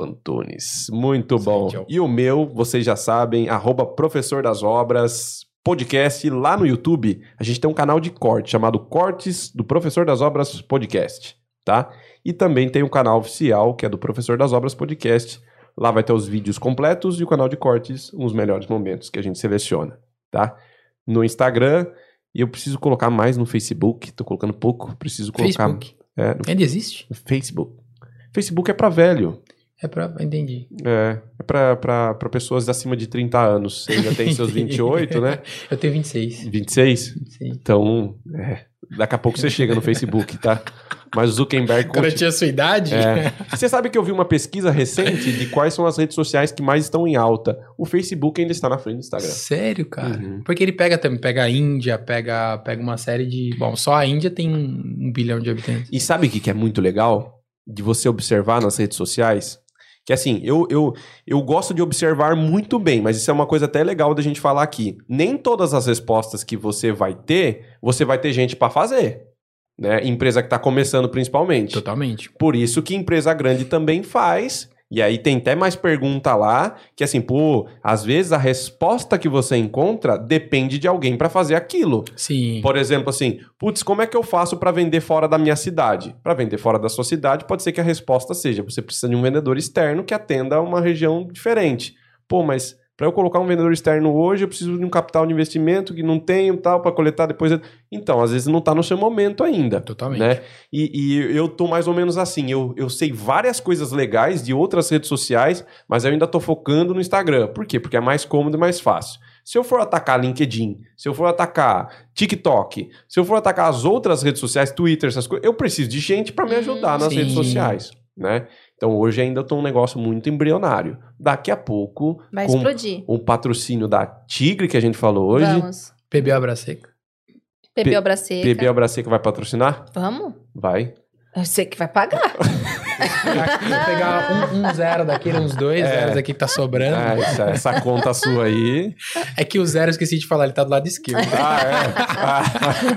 Antunes. Muito bom. E o meu, vocês já sabem, arroba professor das obras, podcast lá no YouTube. A gente tem um canal de corte chamado Cortes do Professor das Obras Podcast, tá? E também tem um canal oficial que é do Professor das Obras Podcast. Lá vai ter os vídeos completos e o canal de cortes, os melhores momentos que a gente seleciona, tá? No Instagram, e eu preciso colocar mais no Facebook, tô colocando pouco, preciso colocar
Facebook.
é, no
Ainda existe?
Facebook. Facebook é pra velho.
É pra. Entendi.
É, é pra, pra, pra pessoas acima de 30 anos. Você já tem seus (laughs) 28, né? (laughs)
Eu tenho 26.
26?
26.
Então, é, daqui a pouco você chega no Facebook, tá? Mas o Zuckerberg...
Quando eu tinha a sua idade?
É. (laughs) Você sabe que eu vi uma pesquisa recente de quais são as redes sociais que mais estão em alta. O Facebook ainda está na frente do Instagram.
Sério, cara?
Uhum.
Porque ele pega também, pega a Índia, pega, pega uma série de. Bom, só a Índia tem um, um bilhão de habitantes.
E sabe o que que é muito legal de você observar nas redes sociais? Que assim, eu, eu, eu gosto de observar muito bem, mas isso é uma coisa até legal da gente falar aqui. Nem todas as respostas que você vai ter, você vai ter gente para fazer. Né? Empresa que está começando principalmente.
Totalmente.
Por isso que empresa grande também faz. E aí tem até mais pergunta lá, que assim, pô, às vezes a resposta que você encontra depende de alguém para fazer aquilo.
Sim.
Por exemplo, assim, putz, como é que eu faço para vender fora da minha cidade? Para vender fora da sua cidade, pode ser que a resposta seja: você precisa de um vendedor externo que atenda a uma região diferente. Pô, mas para eu colocar um vendedor externo hoje, eu preciso de um capital de investimento que não tenho, tal, para coletar depois. Então, às vezes não tá no seu momento ainda.
Totalmente.
Né? E, e eu tô mais ou menos assim. Eu, eu sei várias coisas legais de outras redes sociais, mas eu ainda tô focando no Instagram. Por quê? Porque é mais cômodo e mais fácil. Se eu for atacar LinkedIn, se eu for atacar TikTok, se eu for atacar as outras redes sociais, Twitter, essas coisas, eu preciso de gente para me
Hum,
ajudar nas
sim.
redes sociais, né? Então hoje ainda tô um negócio muito embrionário. Daqui a pouco,
Vai
com
explodir.
o patrocínio da Tigre que a gente falou hoje,
Vamos.
PB Abraseca.
PB
P-
Obra Seca.
PB Abraseca vai patrocinar?
Vamos?
Vai.
Eu sei que vai pagar.
Vou pegar um, um zero daqui, uns dois
É.
zeros aqui que tá sobrando.
Ah, essa, essa conta sua aí.
É que o zero, eu esqueci de falar, ele tá do lado esquerdo.
Ah, é. Ah,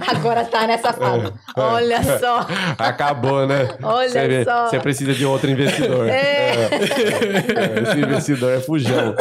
(laughs)
Agora tá nessa fala.
É.
Olha só.
acabou, né?
Olha
Você vê,
só.
Você precisa de outro investidor.
É.
É, Esse investidor é fujão.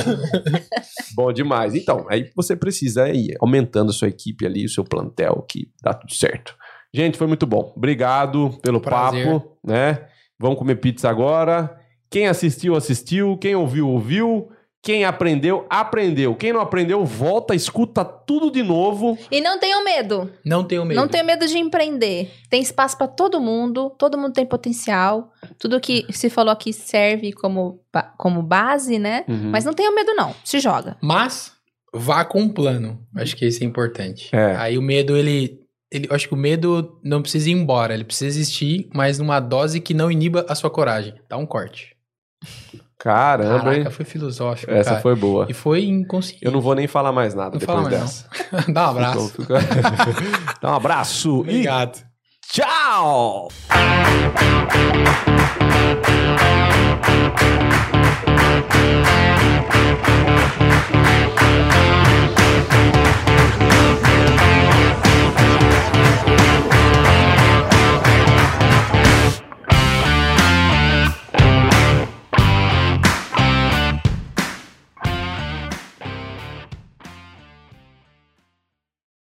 Bom demais. Então, aí você precisa ir aumentando a sua equipe ali, o seu plantel, que dá tudo certo. Gente, foi muito bom. Obrigado pelo
Prazer.
papo, né? Vamos comer pizza agora. Quem assistiu, assistiu. Quem ouviu, ouviu. Quem aprendeu, aprendeu. Quem não aprendeu, volta, escuta tudo de novo.
E não tenham medo.
Não tenho medo.
Não tenha medo de empreender. Tem espaço para todo mundo, todo mundo tem potencial. Tudo que se falou aqui serve como, como base, né?
Uhum.
Mas não tenha medo, não. Se joga.
Mas vá com um plano. Acho que isso é importante.
É.
Aí o medo, ele, ele, eu acho que o medo não precisa ir embora, ele precisa existir, mas numa dose que não iniba a sua coragem. Dá um corte.
Caramba,
Caraca, hein? foi filosófico.
Essa
cara.
foi boa.
E foi inconsciente.
Eu não vou nem falar mais nada
não
depois
mais
dessa. (laughs) (laughs)
Dá um abraço.
Dá um abraço.
Obrigado.
E tchau!